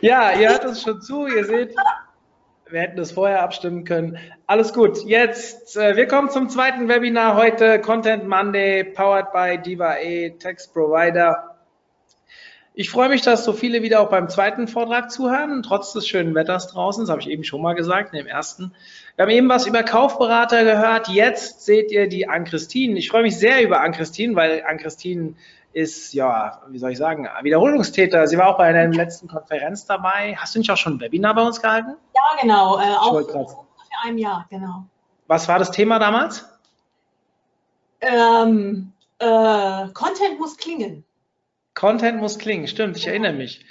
ja, ihr hört uns schon zu, ihr seht, wir hätten das vorher abstimmen können. Alles gut. Jetzt, äh, wir kommen zum zweiten Webinar heute, Content Monday, powered by Diva.e, Text Provider. Ich freue mich, dass so viele wieder auch beim zweiten Vortrag zuhören, trotz des schönen Wetters draußen. Das habe ich eben schon mal gesagt, in dem ersten. Wir haben eben was über Kaufberater gehört. Jetzt seht ihr die Ann-Christine. Ich freue mich sehr über Ann-Christine, weil Ann-Christine ist, ja, wie soll ich sagen, Wiederholungstäter. Sie war auch bei einer letzten Konferenz dabei. Hast du nicht auch schon ein Webinar bei uns gehalten? Ja, genau. Äh, auch vor einem Jahr, genau. Was war das Thema damals? Ähm, äh, Content muss klingen. Content muss klingen, stimmt, ich erinnere mich.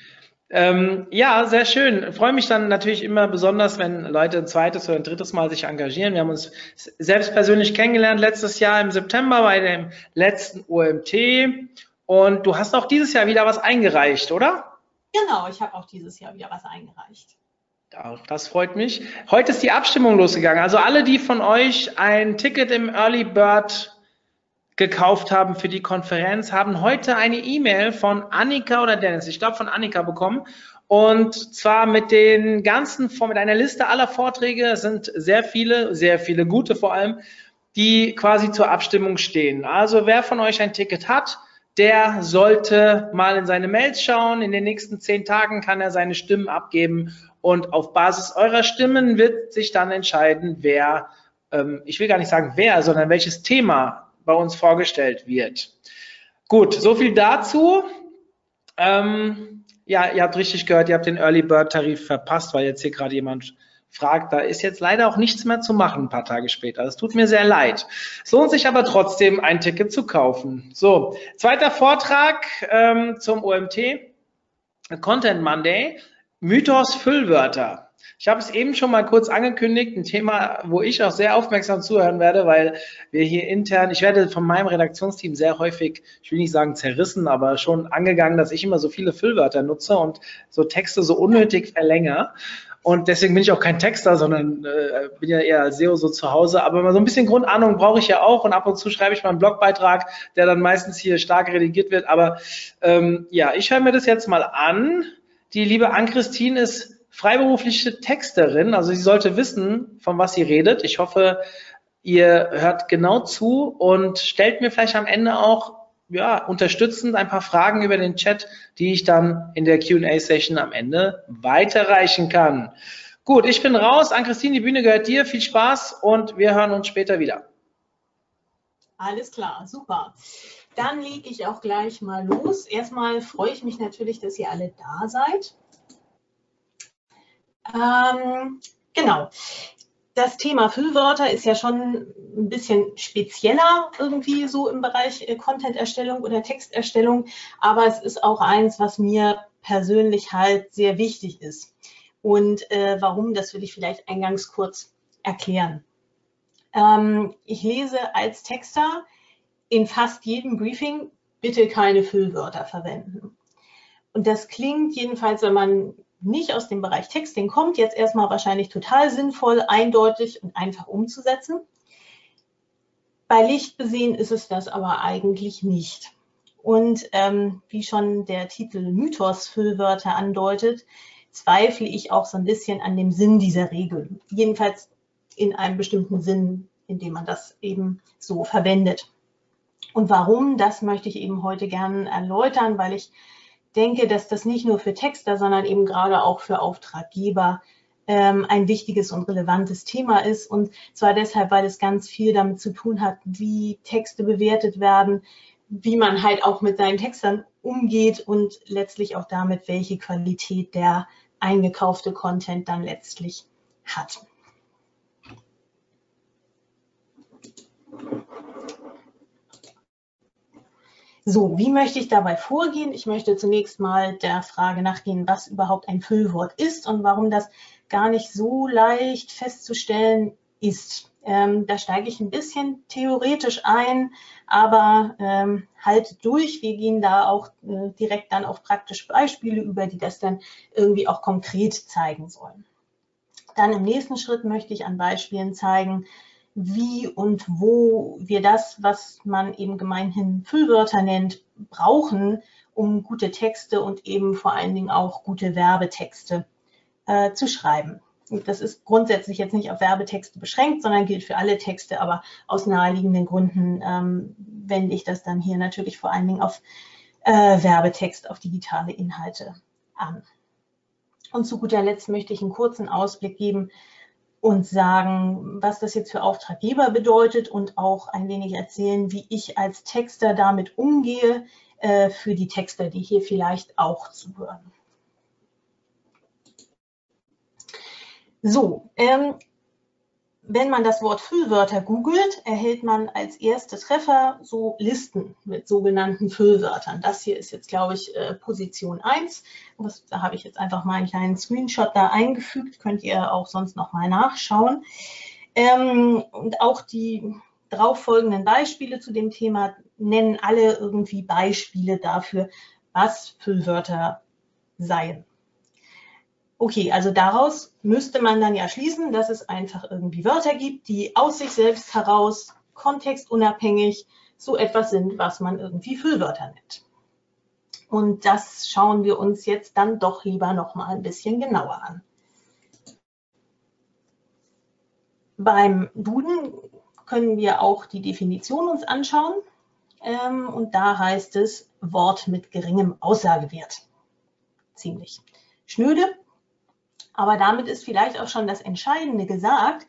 Ähm, ja, sehr schön. Freue mich dann natürlich immer besonders, wenn Leute ein zweites oder ein drittes Mal sich engagieren. Wir haben uns selbst persönlich kennengelernt letztes Jahr im September bei dem letzten OMT und du hast auch dieses Jahr wieder was eingereicht, oder? Genau, ich habe auch dieses Jahr wieder was eingereicht. Das freut mich. Heute ist die Abstimmung losgegangen. Also alle, die von euch ein Ticket im Early Bird gekauft haben für die Konferenz, haben heute eine E-Mail von Annika oder Dennis, ich glaube von Annika bekommen. Und zwar mit den ganzen, mit einer Liste aller Vorträge, es sind sehr viele, sehr viele gute vor allem, die quasi zur Abstimmung stehen. Also wer von euch ein Ticket hat, der sollte mal in seine Mails schauen. In den nächsten zehn Tagen kann er seine Stimmen abgeben und auf Basis eurer Stimmen wird sich dann entscheiden, wer, ähm, ich will gar nicht sagen wer, sondern welches Thema bei uns vorgestellt wird. Gut, so viel dazu. Ähm, ja, ihr habt richtig gehört, ihr habt den Early Bird Tarif verpasst, weil jetzt hier gerade jemand fragt, da ist jetzt leider auch nichts mehr zu machen ein paar Tage später. Es tut mir sehr leid. Es lohnt sich aber trotzdem, ein Ticket zu kaufen. So, zweiter Vortrag ähm, zum OMT, Content Monday, Mythos Füllwörter. Ich habe es eben schon mal kurz angekündigt, ein Thema, wo ich auch sehr aufmerksam zuhören werde, weil wir hier intern, ich werde von meinem Redaktionsteam sehr häufig, ich will nicht sagen zerrissen, aber schon angegangen, dass ich immer so viele Füllwörter nutze und so Texte so unnötig verlängere. Und deswegen bin ich auch kein Texter, sondern äh, bin ja eher als SEO so zu Hause. Aber mal so ein bisschen Grundahnung brauche ich ja auch. Und ab und zu schreibe ich mal einen Blogbeitrag, der dann meistens hier stark redigiert wird. Aber ähm, ja, ich höre mir das jetzt mal an. Die liebe Ann-Christine ist freiberufliche Texterin. Also sie sollte wissen, von was sie redet. Ich hoffe, ihr hört genau zu und stellt mir vielleicht am Ende auch ja, unterstützend ein paar Fragen über den Chat, die ich dann in der Q&A-Session am Ende weiterreichen kann. Gut, ich bin raus. An-Christine, die Bühne gehört dir. Viel Spaß und wir hören uns später wieder. Alles klar, super. Dann lege ich auch gleich mal los. Erstmal freue ich mich natürlich, dass ihr alle da seid. Ähm, genau das Thema Füllwörter ist ja schon ein bisschen spezieller irgendwie so im Bereich äh, Content-Erstellung oder Texterstellung, aber es ist auch eins, was mir persönlich halt sehr wichtig ist. Und äh, warum, das will ich vielleicht eingangs kurz erklären. Ähm, ich lese als Texter in fast jedem Briefing bitte keine Füllwörter verwenden. Und das klingt jedenfalls, wenn man nicht aus dem Bereich Texting kommt, jetzt erstmal wahrscheinlich total sinnvoll, eindeutig und einfach umzusetzen. Bei Licht besehen ist es das aber eigentlich nicht. Und ähm, wie schon der Titel Mythos Füllwörter andeutet, zweifle ich auch so ein bisschen an dem Sinn dieser Regel. Jedenfalls in einem bestimmten Sinn, in dem man das eben so verwendet. Und warum, das möchte ich eben heute gerne erläutern, weil ich denke, dass das nicht nur für Texter, sondern eben gerade auch für Auftraggeber ähm, ein wichtiges und relevantes Thema ist. Und zwar deshalb, weil es ganz viel damit zu tun hat, wie Texte bewertet werden, wie man halt auch mit seinen Textern umgeht und letztlich auch damit, welche Qualität der eingekaufte Content dann letztlich hat. So, wie möchte ich dabei vorgehen? Ich möchte zunächst mal der Frage nachgehen, was überhaupt ein Füllwort ist und warum das gar nicht so leicht festzustellen ist. Ähm, da steige ich ein bisschen theoretisch ein, aber ähm, halt durch. Wir gehen da auch äh, direkt dann auf praktische Beispiele über, die das dann irgendwie auch konkret zeigen sollen. Dann im nächsten Schritt möchte ich an Beispielen zeigen, wie und wo wir das, was man eben gemeinhin Füllwörter nennt, brauchen, um gute Texte und eben vor allen Dingen auch gute Werbetexte äh, zu schreiben. Das ist grundsätzlich jetzt nicht auf Werbetexte beschränkt, sondern gilt für alle Texte, aber aus naheliegenden Gründen ähm, wende ich das dann hier natürlich vor allen Dingen auf äh, Werbetext, auf digitale Inhalte an. Und zu guter Letzt möchte ich einen kurzen Ausblick geben und sagen, was das jetzt für Auftraggeber bedeutet und auch ein wenig erzählen, wie ich als Texter damit umgehe äh, für die Texter, die hier vielleicht auch zuhören. So, ähm, wenn man das Wort Füllwörter googelt, erhält man als erste Treffer so Listen mit sogenannten Füllwörtern. Das hier ist jetzt, glaube ich, äh, Position 1. Das, da habe ich jetzt einfach mal einen kleinen Screenshot da eingefügt. Könnt ihr auch sonst noch mal nachschauen. Ähm, und auch die darauf folgenden Beispiele zu dem Thema nennen alle irgendwie Beispiele dafür, was Füllwörter seien. Okay, also daraus müsste man dann ja schließen, dass es einfach irgendwie Wörter gibt, die aus sich selbst heraus kontextunabhängig so etwas sind, was man irgendwie Füllwörter nennt. Und das schauen wir uns jetzt dann doch lieber noch mal ein bisschen genauer an. Beim Duden können wir auch die Definition uns anschauen. Ähm, und da heißt es Wort mit geringem Aussagewert. Ziemlich schnöde, aber damit ist vielleicht auch schon das Entscheidende gesagt,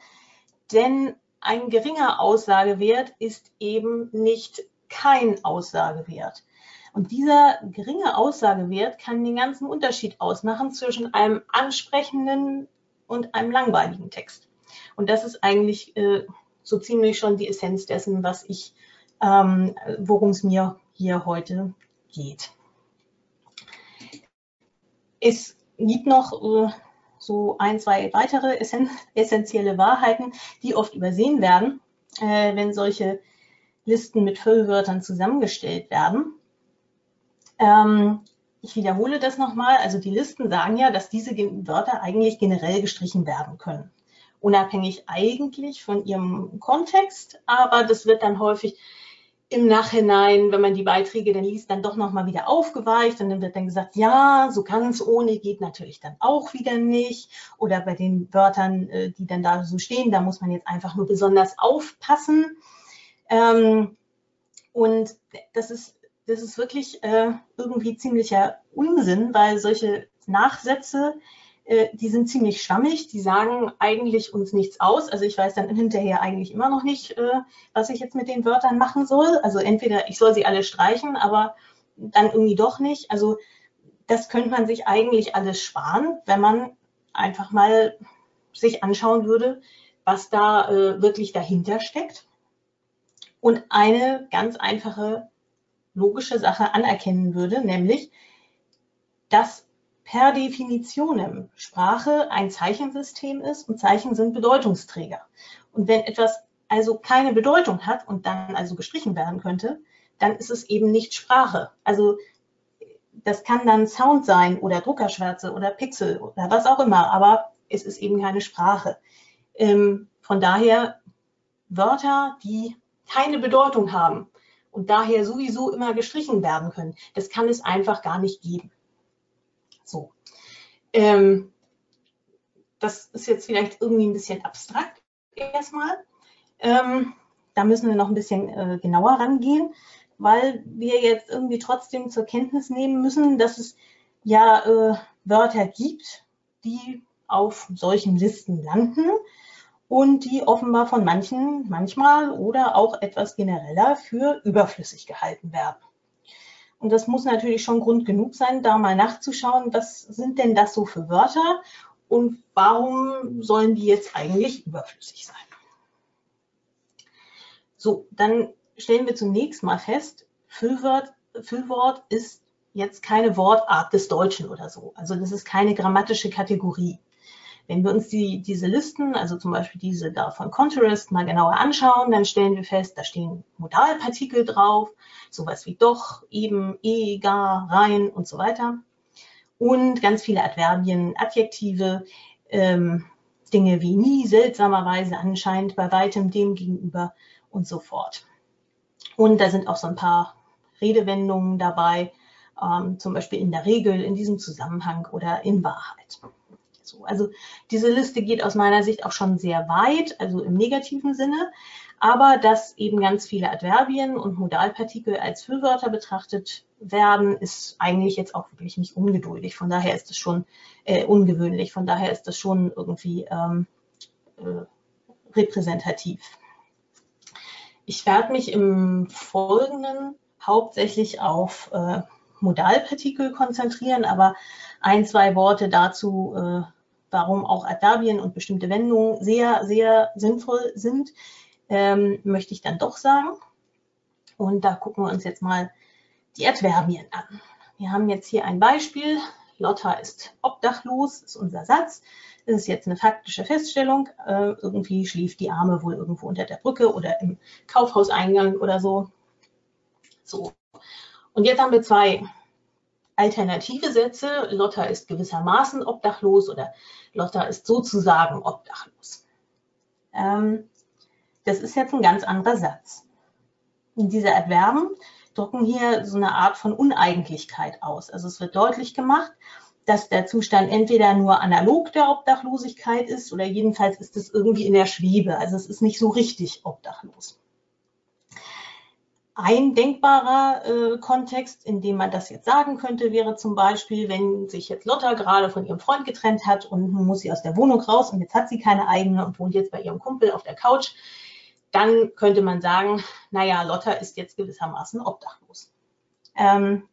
denn ein geringer Aussagewert ist eben nicht kein Aussagewert. Und dieser geringe Aussagewert kann den ganzen Unterschied ausmachen zwischen einem ansprechenden und einem langweiligen Text. Und das ist eigentlich äh, so ziemlich schon die Essenz dessen, was ich, ähm, worum es mir hier heute geht. Es gibt noch äh, so ein, zwei weitere essentielle Wahrheiten, die oft übersehen werden, äh, wenn solche Listen mit Füllwörtern zusammengestellt werden. Ähm, ich wiederhole das nochmal. Also die Listen sagen ja, dass diese Wörter eigentlich generell gestrichen werden können. Unabhängig eigentlich von ihrem Kontext, aber das wird dann häufig im Nachhinein, wenn man die Beiträge dann liest, dann doch nochmal wieder aufgeweicht und dann wird dann gesagt, ja, so ganz ohne geht natürlich dann auch wieder nicht. Oder bei den Wörtern, äh, die dann da so stehen, da muss man jetzt einfach nur besonders aufpassen. Ähm, und das ist, das ist wirklich äh, irgendwie ziemlicher Unsinn, weil solche Nachsätze äh, die sind ziemlich schwammig, die sagen eigentlich uns nichts aus. Also ich weiß dann hinterher eigentlich immer noch nicht, äh, was ich jetzt mit den Wörtern machen soll. Also entweder ich soll sie alle streichen, aber dann irgendwie doch nicht. Also das könnte man sich eigentlich alles sparen, wenn man einfach mal sich anschauen würde, was da äh, wirklich dahinter steckt. Und eine ganz einfache logische Sache anerkennen würde, nämlich, dass per Definition Sprache ein Zeichensystem ist und Zeichen sind Bedeutungsträger. Und wenn etwas also keine Bedeutung hat und dann also gestrichen werden könnte, dann ist es eben nicht Sprache. Also das kann dann Sound sein oder Druckerschwärze oder Pixel oder was auch immer, aber es ist eben keine Sprache. Ähm, von daher Wörter, die keine Bedeutung haben und daher sowieso immer gestrichen werden können, das kann es einfach gar nicht geben. So. Ähm, das ist jetzt vielleicht irgendwie ein bisschen abstrakt erstmal. Ähm, da müssen wir noch ein bisschen äh, genauer rangehen, weil wir jetzt irgendwie trotzdem zur Kenntnis nehmen müssen, dass es ja äh, Wörter gibt, die auf solchen Listen landen und die offenbar von manchen manchmal oder auch etwas genereller für überflüssig gehalten werden. Und das muss natürlich schon Grund genug sein, da mal nachzuschauen, was sind denn das so für Wörter und warum sollen die jetzt eigentlich überflüssig sein. So, dann stellen wir zunächst mal fest, Füllwörter Füllwort ist jetzt keine Wortart des Deutschen oder so. Also das ist keine grammatische Kategorie. Wenn wir uns die, diese Listen, also zum Beispiel diese da von Contrast, mal genauer anschauen, dann stellen wir fest, da stehen Modalpartikel drauf, sowas wie doch, eben, eh, gar, rein und so weiter. Und ganz viele Adverbien, Adjektive, ähm, Dinge wie nie, seltsamerweise, anscheinend, bei weitem, dem gegenüber und so fort. Und da sind auch so ein paar Redewendungen dabei, ähm, zum Beispiel in der Regel, in diesem Zusammenhang oder in Wahrheit. So, also diese Liste geht aus meiner Sicht auch schon sehr weit, also im negativen Sinne, aber dass eben ganz viele Adverbien und Modalpartikel als Füllwörter betrachtet werden, ist eigentlich jetzt auch wirklich nicht ungeduldig. Von daher ist es schon äh, ungewöhnlich. Von daher ist das schon irgendwie ähm, äh, repräsentativ. Ich werde mich im Folgenden hauptsächlich auf äh, Modalpartikel konzentrieren, aber ein, zwei Worte dazu, äh, warum auch Adverbien und bestimmte Wendungen sehr, sehr sinnvoll sind, ähm, möchte ich dann doch sagen. Und da gucken wir uns jetzt mal die Adverbien an. Wir haben jetzt hier ein Beispiel. Lotta ist obdachlos, ist unser Satz. Das ist jetzt eine faktische Feststellung. Äh, irgendwie schlief die Arme wohl irgendwo unter der Brücke oder im Kaufhauseingang oder so. So. Und jetzt haben wir zwei alternative Sätze. Lotta ist gewissermaßen obdachlos oder Lotta ist sozusagen obdachlos. Ähm, das ist jetzt ein ganz anderer Satz. Diese Adverben drücken hier so eine Art von Uneigentlichkeit aus. Also es wird deutlich gemacht, dass der Zustand entweder nur analog der Obdachlosigkeit ist oder jedenfalls ist es irgendwie in der Schwebe. Also es ist nicht so richtig obdachlos. Ein denkbarer äh, Kontext, in dem man das jetzt sagen könnte, wäre zum Beispiel, wenn sich jetzt Lotta gerade von ihrem Freund getrennt hat und nun muss sie aus der Wohnung raus und jetzt hat sie keine eigene und wohnt jetzt bei ihrem Kumpel auf der Couch, dann könnte man sagen, naja, Lotta ist jetzt gewissermaßen obdachlos. Ähm,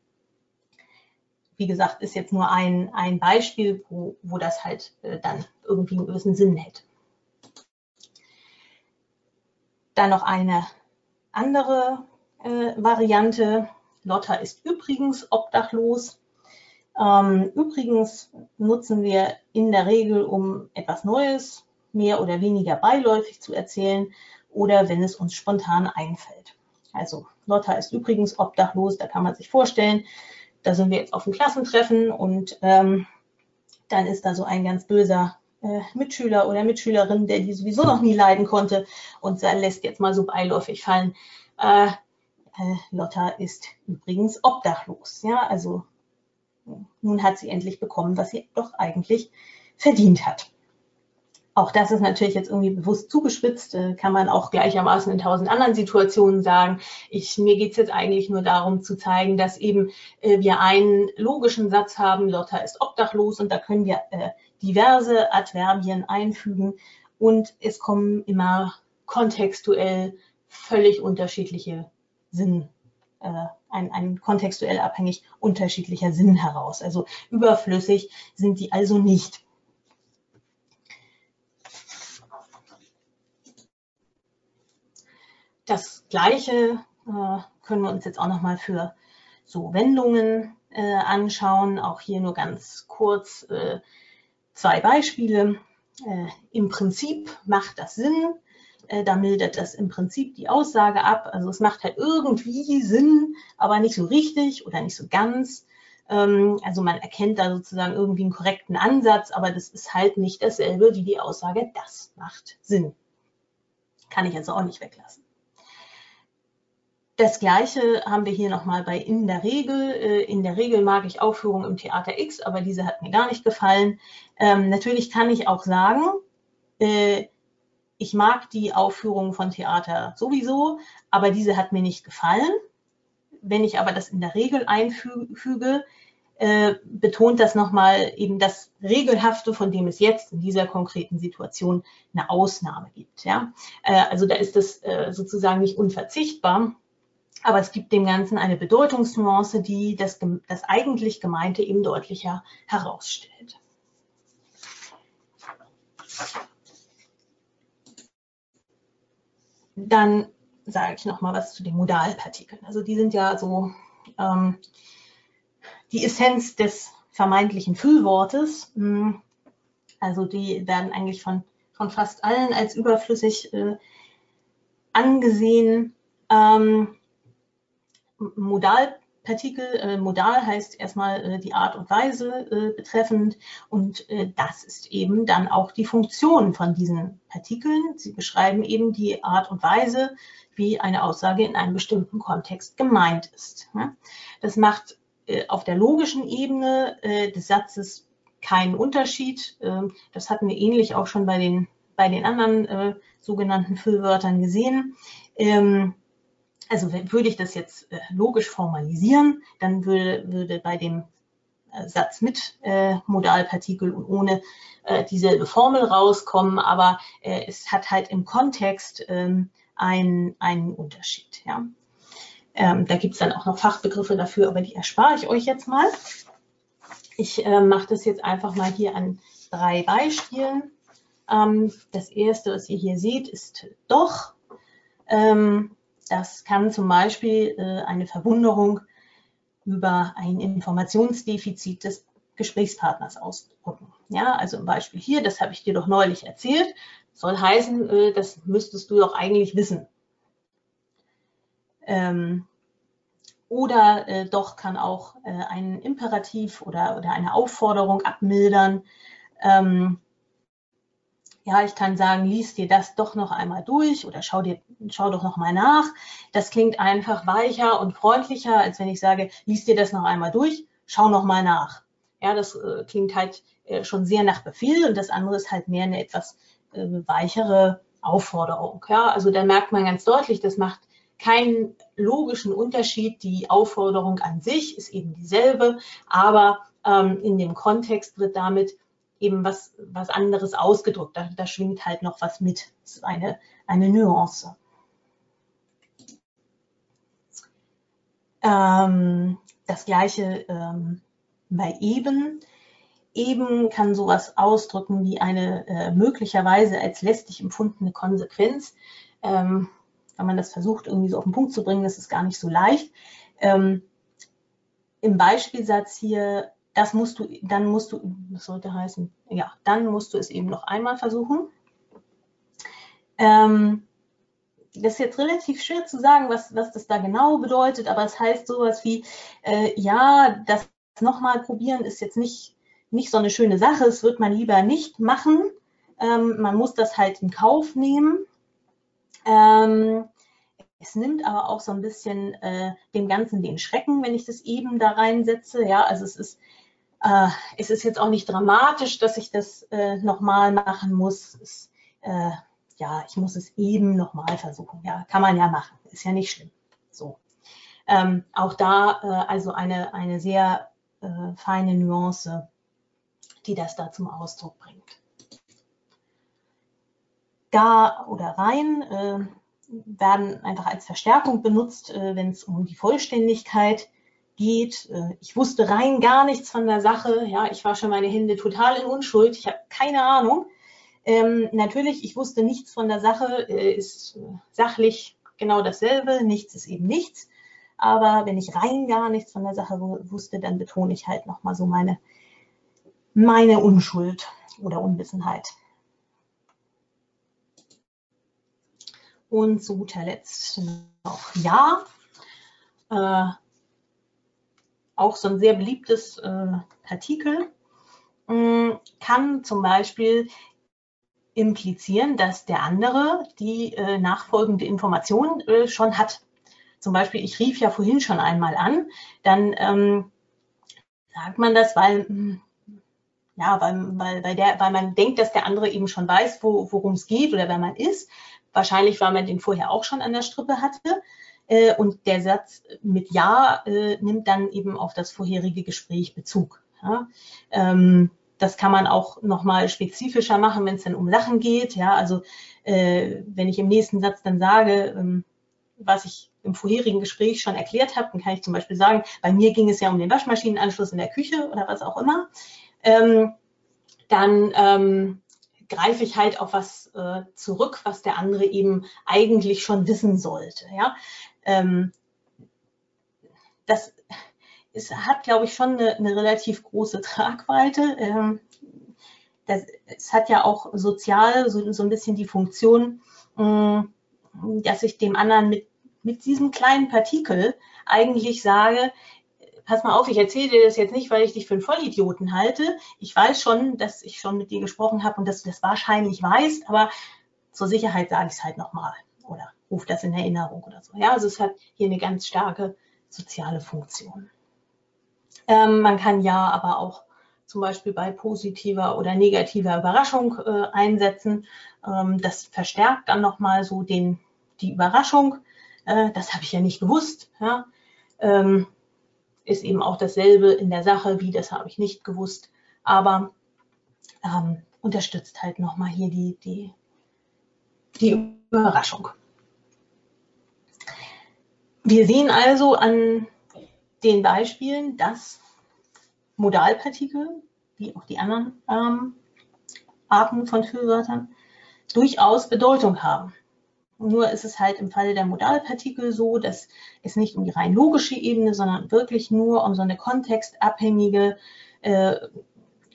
wie gesagt, ist jetzt nur ein, ein Beispiel, wo, wo das halt äh, dann irgendwie einen gewissen Sinn hätte. Dann noch eine andere äh, Variante. Lotta ist übrigens obdachlos. Ähm, übrigens nutzen wir in der Regel, um etwas Neues mehr oder weniger beiläufig zu erzählen oder wenn es uns spontan einfällt. Also Lotta ist übrigens obdachlos, da kann man sich vorstellen, da sind wir jetzt auf dem Klassentreffen und ähm, dann ist da so ein ganz böser äh, Mitschüler oder Mitschülerin, der die sowieso noch nie leiden konnte und lässt jetzt mal so beiläufig fallen. Äh, äh, Lotta ist übrigens obdachlos. Ja, also nun hat sie endlich bekommen, was sie doch eigentlich verdient hat. Auch das ist natürlich jetzt irgendwie bewusst zugespitzt, äh, kann man auch gleichermaßen in tausend anderen Situationen sagen. Ich, mir geht es jetzt eigentlich nur darum zu zeigen, dass eben äh, wir einen logischen Satz haben, Lotta ist obdachlos und da können wir äh, diverse Adverbien einfügen und es kommen immer kontextuell völlig unterschiedliche Sinn, äh, ein, ein kontextuell abhängig unterschiedlicher Sinn heraus. Also überflüssig sind die also nicht. Das Gleiche äh, können wir uns jetzt auch nochmal für so Wendungen äh, anschauen. Auch hier nur ganz kurz äh, zwei Beispiele. Äh, Im Prinzip macht das Sinn, äh, da mildert das im Prinzip die Aussage ab. Also es macht halt irgendwie Sinn, aber nicht so richtig oder nicht so ganz. Ähm, also man erkennt da sozusagen irgendwie einen korrekten Ansatz, aber das ist halt nicht dasselbe wie die Aussage, das macht Sinn. Kann ich also auch nicht weglassen. Das gleiche haben wir hier nochmal bei in der Regel. Äh, in der Regel mag ich Aufführungen im Theater X, aber diese hat mir gar nicht gefallen. Ähm, natürlich kann ich auch sagen, äh, ich mag die Aufführung von Theater sowieso, aber diese hat mir nicht gefallen. Wenn ich aber das in der Regel einfüge, äh, betont das nochmal eben das Regelhafte, von dem es jetzt in dieser konkreten Situation eine Ausnahme gibt. Ja? Äh, also da ist das äh, sozusagen nicht unverzichtbar, aber es gibt dem Ganzen eine Bedeutungsnuance, die das, das eigentlich Gemeinte eben deutlicher herausstellt. Dann sage ich noch mal was zu den Modalpartikeln. Also die sind ja so ähm, die Essenz des vermeintlichen Füllwortes. Hm, also die werden eigentlich von, von fast allen als überflüssig äh, angesehen. Ähm, Modalpartikel, äh, modal heißt erstmal äh, die Art und Weise äh, betreffend und äh, das ist eben dann auch die Funktion von diesen Partikeln. Sie beschreiben eben die Art und Weise, wie eine Aussage in einem bestimmten Kontext gemeint ist. Das macht äh, auf der logischen Ebene äh, des Satzes keinen Unterschied. Ähm, das hatten wir ähnlich auch schon bei den, bei den anderen sogenannten Füllwörtern gesehen. Ähm, also würde ich das jetzt logisch formalisieren, dann würde, würde bei dem Satz mit Modalpartikel und ohne dieselbe Formel rauskommen, aber es hat halt im Kontext ähm, einen, einen Unterschied. Ja. Ähm, da gibt es dann auch noch Fachbegriffe dafür, aber die erspare ich euch jetzt mal. Ich äh, mache das jetzt einfach mal hier an drei Beispielen. Ähm, das erste, was ihr hier seht, ist doch. Ähm, das kann zum Beispiel äh, eine Verwunderung über ein Informationsdefizit des Gesprächspartners ausdrücken. Ja, also ein Beispiel hier, das habe ich dir doch neulich erzählt, soll heißen, äh, das müsstest du doch eigentlich wissen. Ähm, oder äh, doch kann auch ein Imperativ oder, oder eine Aufforderung abmildern. Ja, ich kann sagen, lies dir das doch noch einmal durch oder schau dir, schau doch noch mal nach. Das klingt einfach weicher und freundlicher, als wenn ich sage, lies dir das noch einmal durch, schau noch mal nach. Ja, das äh, klingt halt äh, schon sehr nach Befehl und das andere ist halt mehr eine etwas äh, weichere Aufforderung. Ja, also da merkt man ganz deutlich, das macht keinen logischen Unterschied. Die Aufforderung an sich ist eben dieselbe, aber ähm, in dem Kontext wird damit eben was, was anderes ausgedrückt. Da, da schwingt halt noch was mit. Das ist eine, eine Nuance. Ähm, das gleiche ähm, bei eben. Eben kann sowas ausdrücken wie eine äh, möglicherweise als lästig empfundene Konsequenz. Ähm, wenn man das versucht, irgendwie so auf den Punkt zu bringen, das ist gar nicht so leicht. Ähm, Im Beispielsatz hier, das musst du, dann musst du, was sollte heißen, ja, dann musst du es eben noch einmal versuchen. Ähm, das ist jetzt relativ schwer zu sagen, was, was das da genau bedeutet, aber es heißt sowas wie, äh, ja, das nochmal probieren ist jetzt nicht, nicht so eine schöne Sache, es wird man lieber nicht machen. Ähm, man muss das halt in Kauf nehmen. Ähm, es nimmt aber auch so ein bisschen äh, dem Ganzen den Schrecken, wenn ich das eben da reinsetze. Ja, also es ist, äh, es ist jetzt auch nicht dramatisch, dass ich das äh, nochmal machen muss. Es, äh, ja, ich muss es eben nochmal versuchen. Ja, kann man ja machen. Ist ja nicht schlimm. So. Ähm, auch da äh, also eine, eine sehr äh, feine Nuance, die das da zum Ausdruck bringt da oder rein äh, werden einfach als Verstärkung benutzt, äh, wenn es um die Vollständigkeit geht. Äh, ich wusste rein gar nichts von der Sache. Ja, ich wasche meine Hände total in Unschuld. Ich habe keine Ahnung. Ähm, natürlich, ich wusste nichts von der Sache, äh, ist äh, sachlich genau dasselbe. Nichts ist eben nichts. Aber wenn ich rein gar nichts von der Sache wusste, dann betone ich halt nochmal so meine, meine Unschuld oder Unwissenheit. Und zu guter Letzt noch Ja. Äh, auch so ein sehr beliebtes äh, Partikel äh, kann zum Beispiel implizieren, dass der andere die äh, nachfolgende Information äh, schon hat. Zum Beispiel, ich rief ja vorhin schon einmal an, dann ähm, sagt man das, weil hm, ja, weil, weil, weil, der, weil man denkt, dass der andere eben schon weiß, wo, worum es geht oder wer man ist. Wahrscheinlich, weil man den vorher auch schon an der Strippe hatte. Äh, und der Satz mit Ja äh, nimmt dann eben auf das vorherige Gespräch Bezug. Ja? Ähm, das kann man auch nochmal spezifischer machen, wenn es dann um Sachen geht. Ja, also äh, wenn ich im nächsten Satz dann sage, ähm, was ich im vorherigen Gespräch schon erklärt habe, dann kann ich zum Beispiel sagen, bei mir ging es ja um den Waschmaschinenanschluss in der Küche oder was auch immer. Ähm, dann ähm, greife ich halt auf was äh, zurück, was der andere eben eigentlich schon wissen sollte. Ja? Ähm, das es hat, glaube ich, schon eine, eine relativ große Tragweite. Ähm, das, es hat ja auch sozial so, so ein bisschen die Funktion, mh, dass ich dem anderen mit, mit diesem kleinen Partikel eigentlich sage, pass mal auf, ich erzähle dir das jetzt nicht, weil ich dich für einen Vollidioten halte. Ich weiß schon, dass ich schon mit dir gesprochen habe und dass du das wahrscheinlich weißt, aber zur Sicherheit sage ich es halt nochmal oder rufe das in Erinnerung oder so. Ja, also es hat hier eine ganz starke soziale Funktion. Ähm, man kann ja aber auch zum Beispiel bei positiver oder negativer Überraschung äh, einsetzen. Ähm, das verstärkt dann nochmal so den, die Überraschung. Äh, das habe ich ja nicht gewusst. Ja? Ähm, ist eben auch dasselbe in der Sache wie das habe ich nicht gewusst. Aber ähm, unterstützt halt nochmal hier die, die, die Überraschung. Wir sehen also an den Beispielen, dass Modalpartikel, wie auch die anderen ähm, Arten von Füllwörtern, durchaus Bedeutung haben. Nur ist es halt im Falle der Modalpartikel so, dass es nicht um die rein logische Ebene, sondern wirklich nur um so eine kontextabhängige, äh,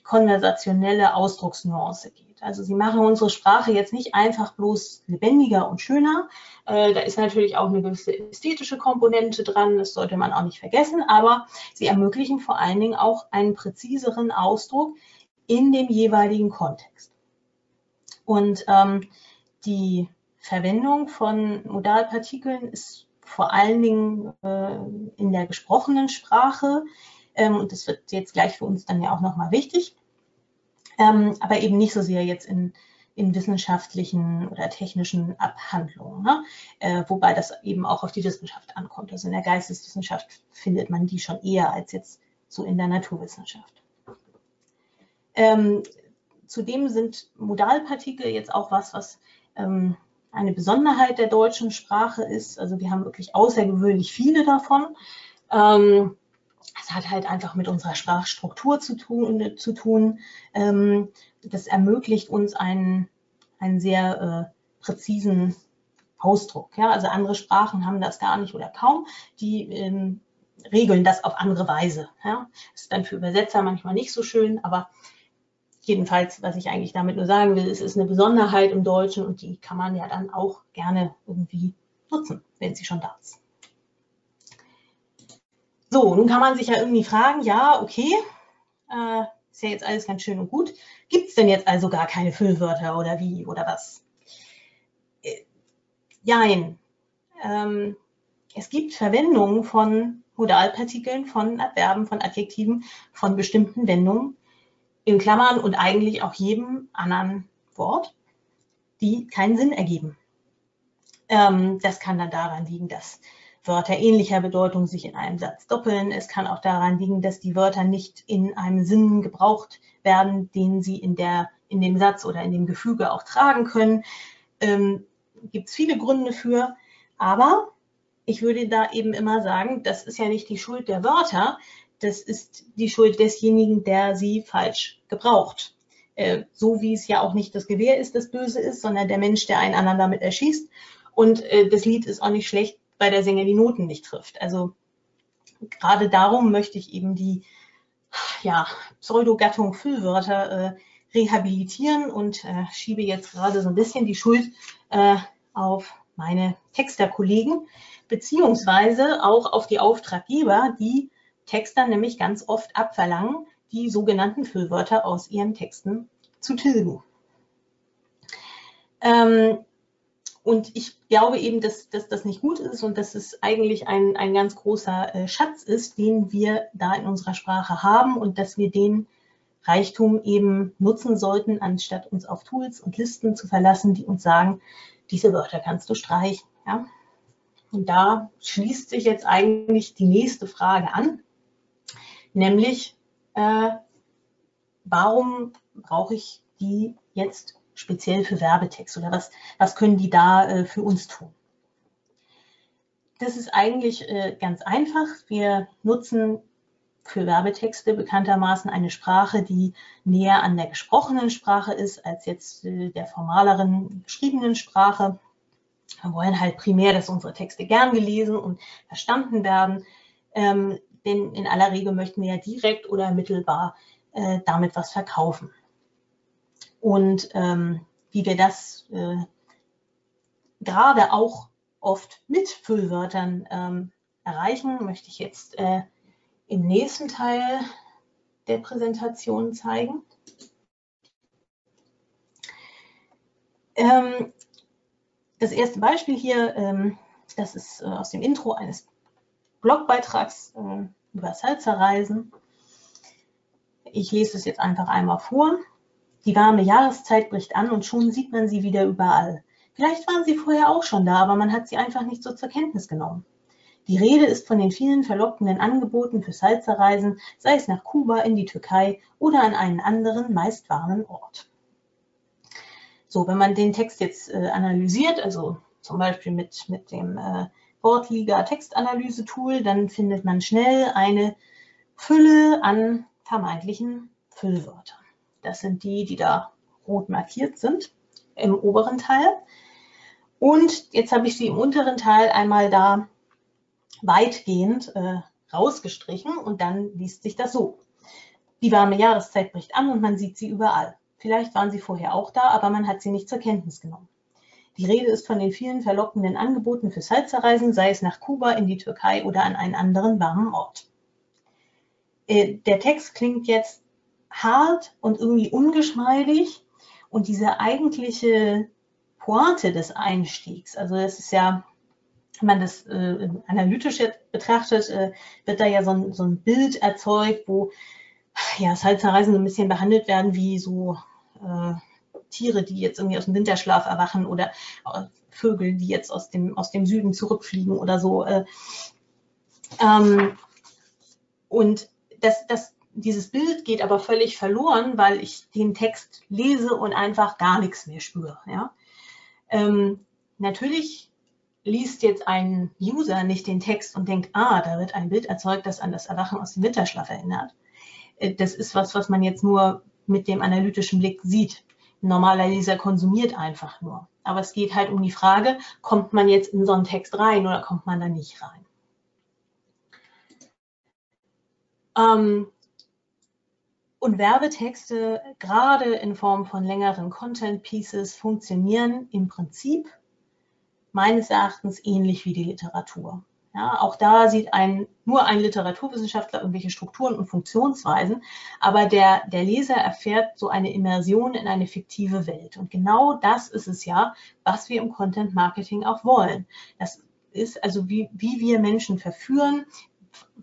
konversationelle Ausdrucksnuance geht. Also sie machen unsere Sprache jetzt nicht einfach bloß lebendiger und schöner. Äh, da ist natürlich auch eine gewisse ästhetische Komponente dran, das sollte man auch nicht vergessen, aber sie ermöglichen vor allen Dingen auch einen präziseren Ausdruck in dem jeweiligen Kontext. Und ähm, die Verwendung von Modalpartikeln ist vor allen Dingen äh, in der gesprochenen Sprache, ähm, und das wird jetzt gleich für uns dann ja auch nochmal wichtig, ähm, aber eben nicht so sehr jetzt in, in wissenschaftlichen oder technischen Abhandlungen, ne? äh, wobei das eben auch auf die Wissenschaft ankommt. Also in der Geisteswissenschaft findet man die schon eher als jetzt so in der Naturwissenschaft. Ähm, zudem sind Modalpartikel jetzt auch was, was ähm, eine Besonderheit der deutschen Sprache ist. Also wir haben wirklich außergewöhnlich viele davon. Ähm, das hat halt einfach mit unserer Sprachstruktur zu tun. Zu tun. Ähm, das ermöglicht uns einen, einen sehr äh, präzisen Ausdruck. Ja? Also andere Sprachen haben das gar nicht oder kaum. Die ähm, regeln das auf andere Weise. Ja? Ist dann für Übersetzer manchmal nicht so schön, aber jedenfalls, was ich eigentlich damit nur sagen will, es ist eine Besonderheit im Deutschen und die kann man ja dann auch gerne irgendwie nutzen, wenn sie schon da ist. So, nun kann man sich ja irgendwie fragen, ja, okay, äh, ist ja jetzt alles ganz schön und gut. Gibt es denn jetzt also gar keine Füllwörter oder wie oder was? Äh, jein. Ähm, es gibt Verwendungen von Modalpartikeln, von Adverben, von Adjektiven, von bestimmten Wendungen in Klammern und eigentlich auch jedem anderen Wort, die keinen Sinn ergeben. Ähm, das kann dann daran liegen, dass Wörter ähnlicher Bedeutung sich in einem Satz doppeln. Es kann auch daran liegen, dass die Wörter nicht in einem Sinn gebraucht werden, den sie in, der, in dem Satz oder in dem Gefüge auch tragen können. Ähm, Gibt es viele Gründe für. Aber ich würde da eben immer sagen, das ist ja nicht die Schuld der Wörter, das ist die Schuld desjenigen, der sie falsch gebraucht. Äh, so wie es ja auch nicht das Gewehr ist, das böse ist, sondern der Mensch, der einen anderen damit erschießt. Und äh, das Lied ist auch nicht schlecht, weil der Sänger die Noten nicht trifft. Also gerade darum möchte ich eben die ja, Pseudogattung Füllwörter äh, rehabilitieren und äh, schiebe jetzt gerade so ein bisschen die Schuld äh, auf meine Texterkollegen, beziehungsweise auch auf die Auftraggeber, die Texter nämlich ganz oft abverlangen, die sogenannten Füllwörter aus ihren Texten zu tilgen. Ähm, und ich glaube eben, dass, dass, das nicht gut ist und dass es eigentlich ein, ein ganz großer äh, Schatz ist, den wir da in unserer Sprache haben und dass wir den Reichtum eben nutzen sollten, anstatt uns auf Tools und Listen zu verlassen, die uns sagen, diese Wörter kannst du streichen. Ja? Und da schließt sich jetzt eigentlich die nächste Frage an, nämlich äh, warum brauche ich die jetzt speziell für Werbetext oder was, was können die da äh, für uns tun? Das ist eigentlich äh, ganz einfach. Wir nutzen für Werbetexte bekanntermaßen eine Sprache, die näher an der gesprochenen Sprache ist als jetzt äh, der formaleren geschriebenen Sprache. Wir wollen halt primär, dass unsere Texte gern gelesen und verstanden werden. Ähm, denn in aller Regel möchten wir ja direkt oder mittelbar äh, damit was verkaufen. Und ähm, wie wir das äh, gerade auch oft mit Füllwörtern ähm, erreichen, möchte ich jetzt äh, im nächsten Teil der Präsentation zeigen. Ähm, das erste Beispiel hier, ähm, das ist äh, aus dem Intro eines Blogbeitrags äh, über Salzerreisen. Ich lese es jetzt einfach einmal vor. Die warme Jahreszeit bricht an und schon sieht man sie wieder überall. Vielleicht waren sie vorher auch schon da, aber man hat sie einfach nicht so zur Kenntnis genommen. Die Rede ist von den vielen verlockenden Angeboten für Salzerreisen, sei es nach Kuba, in die Türkei oder an einen anderen, meist warmen Ort. So, wenn man den Text jetzt äh, analysiert, also zum Beispiel mit, mit dem äh, Wortliga Textanalyse Tool, dann findet man schnell eine Fülle an vermeintlichen Füllwörtern. Das sind die, die da rot markiert sind im oberen Teil. Und jetzt habe ich sie im unteren Teil einmal da weitgehend äh, rausgestrichen und dann liest sich das so. Die warme Jahreszeit bricht an und man sieht sie überall. Vielleicht waren sie vorher auch da, aber man hat sie nicht zur Kenntnis genommen. Die Rede ist von den vielen verlockenden Angeboten für Salzerreisen, sei es nach Kuba, in die Türkei oder an einen anderen warmen Ort. Äh, der Text klingt jetzt hart und irgendwie ungeschmeidig und diese eigentliche Pointe des Einstiegs, also das ist ja wenn man das äh, analytisch jetzt betrachtet, äh, wird da ja so ein, so ein Bild erzeugt, wo ja, Salzerreisen so ein bisschen behandelt werden wie so äh, Tiere, die jetzt irgendwie aus dem Winterschlaf erwachen oder äh, Vögel, die jetzt aus dem, aus dem Süden zurückfliegen oder so. Äh, ähm, und das, das, dieses Bild geht aber völlig verloren, weil ich den Text lese und einfach gar nichts mehr spüre. Ja? Ähm, natürlich liest jetzt ein User nicht den Text und denkt, ah, da wird ein Bild erzeugt, das an das Erwachen aus dem Winterschlaf erinnert. Äh, das ist was, was man jetzt nur mit dem analytischen Blick sieht. Ein normaler Leser konsumiert einfach nur. Aber es geht halt um die Frage, kommt man jetzt in so einen Text rein oder kommt man da nicht rein? Ähm, und Werbetexte, gerade in Form von längeren Content Pieces, funktionieren im Prinzip meines Erachtens ähnlich wie die Literatur. Ja, auch da sieht ein, nur ein Literaturwissenschaftler irgendwelche Strukturen und Funktionsweisen, aber der, der Leser erfährt so eine Immersion in eine fiktive Welt. Und genau das ist es ja, was wir im Content Marketing auch wollen. Das ist also, wie, wie wir Menschen verführen,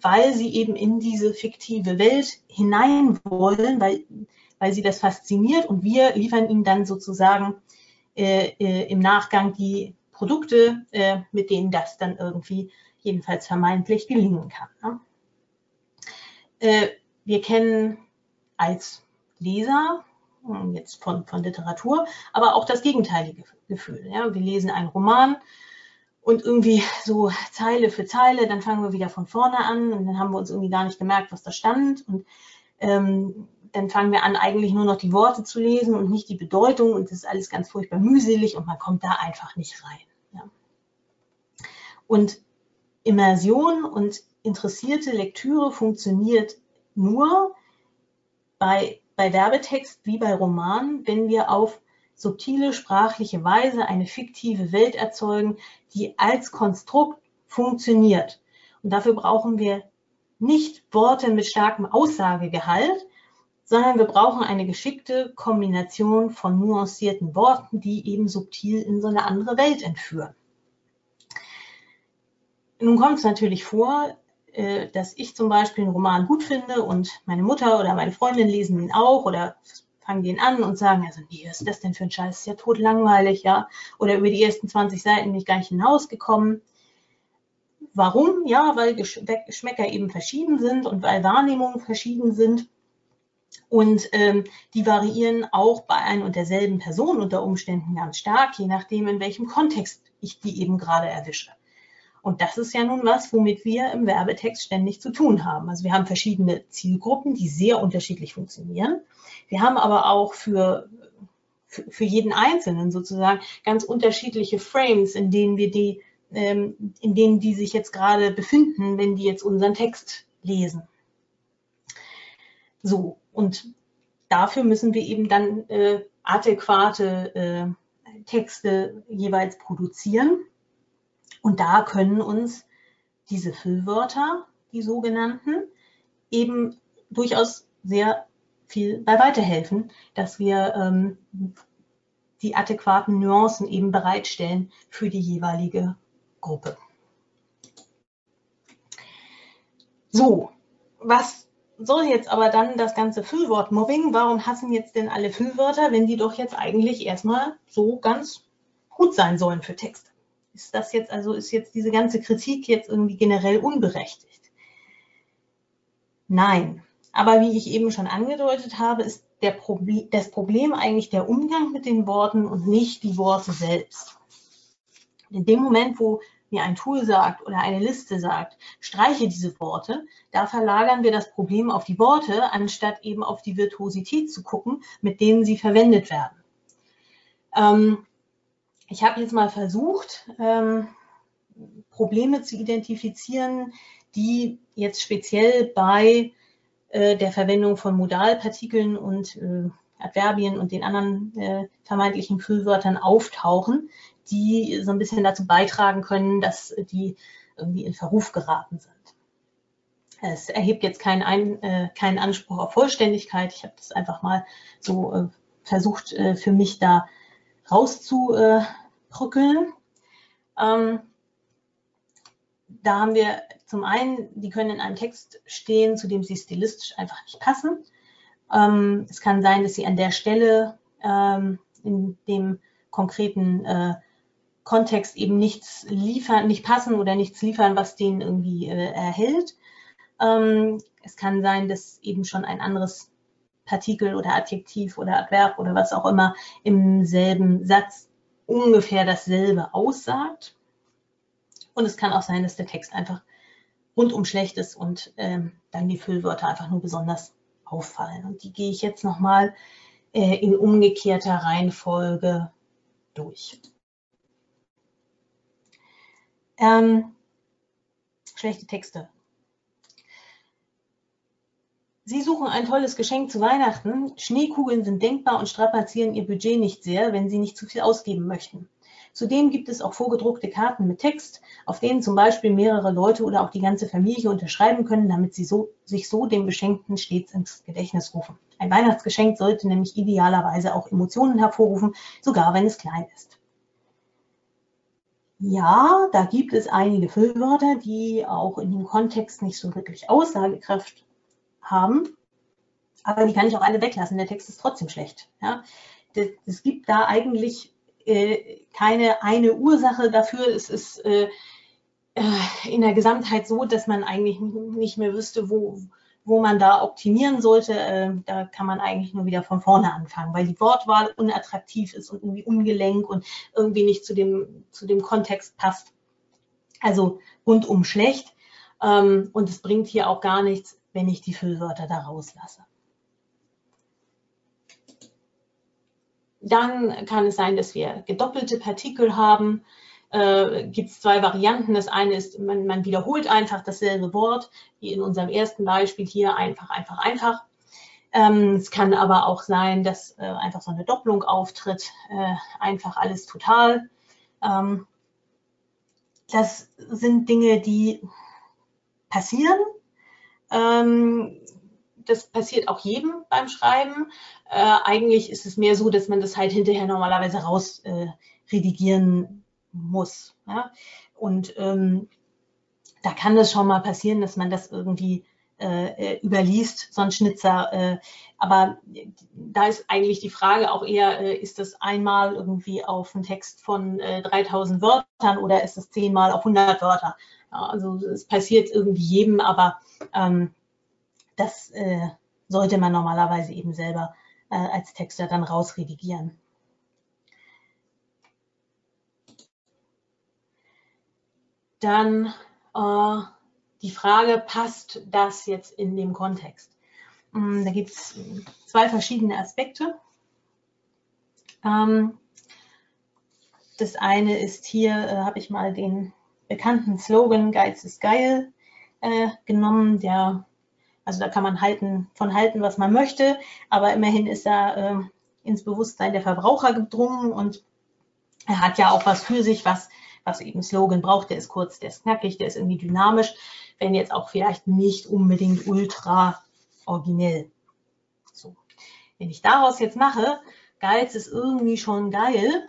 weil sie eben in diese fiktive Welt hinein wollen, weil, weil sie das fasziniert und wir liefern ihnen dann sozusagen äh, äh, im Nachgang die Produkte, äh, mit denen das dann irgendwie jedenfalls vermeintlich gelingen kann. Ne? Äh, wir kennen als Leser hm, jetzt von, von Literatur, aber auch das gegenteilige Gefühl. Ja? Wir lesen einen Roman und irgendwie so Zeile für Zeile, dann fangen wir wieder von vorne an und dann haben wir uns irgendwie gar nicht gemerkt, was da stand und ähm, dann fangen wir an, eigentlich nur noch die Worte zu lesen und nicht die Bedeutung und das ist alles ganz furchtbar mühselig und man kommt da einfach nicht rein. Ja. Und Immersion und interessierte Lektüre funktioniert nur bei, bei Werbetext wie bei Romanen, wenn wir auf subtile sprachliche Weise eine fiktive Welt erzeugen, die als Konstrukt funktioniert. Und dafür brauchen wir nicht Worte mit starkem Aussagegehalt, sondern wir brauchen eine geschickte Kombination von nuancierten Worten, die eben subtil in so eine andere Welt entführen. Nun kommt es natürlich vor, äh, dass ich zum Beispiel einen Roman gut finde und meine Mutter oder meine Freundin lesen ihn auch oder fangen den an und sagen, also nee, was ist das denn für ein Scheiß? Ist ja tot langweilig, ja. Oder über die ersten 20 Seiten bin ich gar nicht hinausgekommen. Warum? Ja, weil Geschmäcker eben verschieden sind und weil Wahrnehmungen verschieden sind. Und ähm, die variieren auch bei ein und derselben Person unter Umständen ganz stark, je nachdem, in welchem Kontext ich die eben gerade erwische. Und das ist ja nun was, womit wir im Werbetext ständig zu tun haben. Also wir haben verschiedene Zielgruppen, die sehr unterschiedlich funktionieren. Wir haben aber auch für, für, jeden Einzelnen sozusagen ganz unterschiedliche Frames, in denen wir die ähm, in denen die sich jetzt gerade befinden, wenn die jetzt unseren Text lesen. So, und dafür müssen wir eben dann äh, adäquate äh, Texte jeweils produzieren. Und da können uns diese Füllwörter, die sogenannten, eben durchaus sehr viel bei weiterhelfen, dass wir ähm, die adäquaten Nuancen eben bereitstellen für die jeweilige Gruppe. So, was soll jetzt aber dann das ganze Füllwort-Mobbing? Warum hassen jetzt denn alle Füllwörter, wenn die doch jetzt eigentlich erstmal so ganz gut sein sollen für Texte? Ist das jetzt, also ist jetzt diese ganze Kritik jetzt irgendwie generell unberechtigt? Nein. Aber wie ich eben schon angedeutet habe, ist der Problem, das Problem eigentlich der Umgang mit den Worten und nicht die Worte selbst. In dem Moment, wo mir ein Tool sagt oder eine Liste sagt, streiche diese Worte, da verlagern wir das Problem auf die Worte, anstatt eben auf die Virtuosität zu gucken, mit denen sie verwendet werden. Ähm, ich habe jetzt mal versucht, ähm, Probleme zu identifizieren, die jetzt speziell bei äh, der Verwendung von Modalpartikeln und äh, Adverbien und den anderen äh, vermeintlichen Füllwörtern auftauchen, die so ein bisschen dazu beitragen können, dass die irgendwie in Verruf geraten sind. Es erhebt jetzt keinen, ein, äh, keinen Anspruch auf Vollständigkeit. Ich habe das einfach mal so äh, versucht, äh, für mich da rauszubrückeln. Ähm, da haben wir zum einen, die können in einem Text stehen, zu dem sie stilistisch einfach nicht passen. Ähm, es kann sein, dass sie an der Stelle ähm, in dem konkreten äh, Kontext eben nichts liefern, nicht passen oder nichts liefern, was den irgendwie äh, erhält. Ähm, es kann sein, dass eben schon ein anderes Partikel oder Adjektiv oder Adverb oder was auch immer im selben Satz ungefähr dasselbe aussagt. Und es kann auch sein, dass der Text einfach rundum schlecht ist und ähm, dann die Füllwörter einfach nur besonders auffallen. Und die gehe ich jetzt nochmal äh, in umgekehrter Reihenfolge durch. Ähm, schlechte Texte. Sie suchen ein tolles Geschenk zu Weihnachten. Schneekugeln sind denkbar und strapazieren Ihr Budget nicht sehr, wenn Sie nicht zu viel ausgeben möchten. Zudem gibt es auch vorgedruckte Karten mit Text, auf denen zum Beispiel mehrere Leute oder auch die ganze Familie unterschreiben können, damit sie so, sich so dem Beschenkten stets ins Gedächtnis rufen. Ein Weihnachtsgeschenk sollte nämlich idealerweise auch Emotionen hervorrufen, sogar wenn es klein ist. Ja, da gibt es einige Füllwörter, die auch in dem Kontext nicht so wirklich Aussagekraft haben, aber die kann ich auch alle weglassen. Der Text ist trotzdem schlecht. Ja. Es gibt da eigentlich äh, keine eine Ursache dafür. Es ist äh, äh, in der Gesamtheit so, dass man eigentlich nicht mehr wüsste, wo, wo man da optimieren sollte. Äh, da kann man eigentlich nur wieder von vorne anfangen, weil die Wortwahl unattraktiv ist und irgendwie ungelenk und irgendwie nicht zu dem, zu dem Kontext passt. Also rundum schlecht. Ähm, und es bringt hier auch gar nichts, wenn ich die Füllwörter da rauslasse. Dann kann es sein, dass wir gedoppelte Partikel haben. Äh, Gibt es zwei Varianten. Das eine ist, man, man, wiederholt einfach dasselbe Wort, wie in unserem ersten Beispiel hier einfach, einfach, einfach. Ähm, es kann aber auch sein, dass äh, einfach so eine Doppelung auftritt, äh, einfach alles total. Ähm, das sind Dinge, die passieren. Ähm, das passiert auch jedem beim Schreiben. Äh, eigentlich ist es mehr so, dass man das halt hinterher normalerweise raus äh, muss. Ja? Und ähm, da kann es schon mal passieren, dass man das irgendwie äh, äh überliest, so ein Schnitzer. Äh, aber da ist eigentlich die Frage auch eher, äh, ist das einmal irgendwie auf einen Text von äh, 3000 Wörtern oder ist es zehnmal auf 100 Wörter? Ja, also es passiert irgendwie jedem, aber ähm, das äh, sollte man normalerweise eben selber äh, als Texter dann rausredigieren. Dann äh, die Frage, passt das jetzt in dem Kontext? Ähm, da gibt es zwei verschiedene Aspekte. Ähm, das eine ist hier, äh, habe ich mal den bekannten Slogan Geiz ist geil äh, genommen, der also da kann man halten, von halten, was man möchte, aber immerhin ist er äh, ins Bewusstsein der Verbraucher gedrungen und er hat ja auch was für sich, was, was eben Slogan braucht. Der ist kurz, der ist knackig, der ist irgendwie dynamisch, wenn jetzt auch vielleicht nicht unbedingt ultra originell. So. Wenn ich daraus jetzt mache, Geiz ist irgendwie schon geil,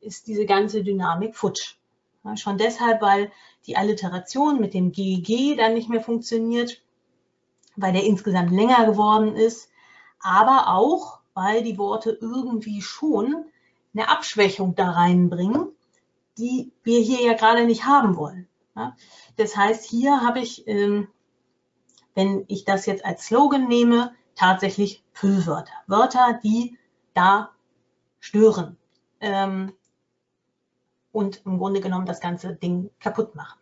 ist diese ganze Dynamik futsch. Schon deshalb, weil die Alliteration mit dem GG dann nicht mehr funktioniert weil der insgesamt länger geworden ist, aber auch, weil die Worte irgendwie schon eine Abschwächung da reinbringen, die wir hier ja gerade nicht haben wollen. Das heißt, hier habe ich, ähm, wenn ich das jetzt als Slogan nehme, tatsächlich Füllwörter. Wörter, die da stören ähm, und im Grunde genommen das ganze Ding kaputt machen.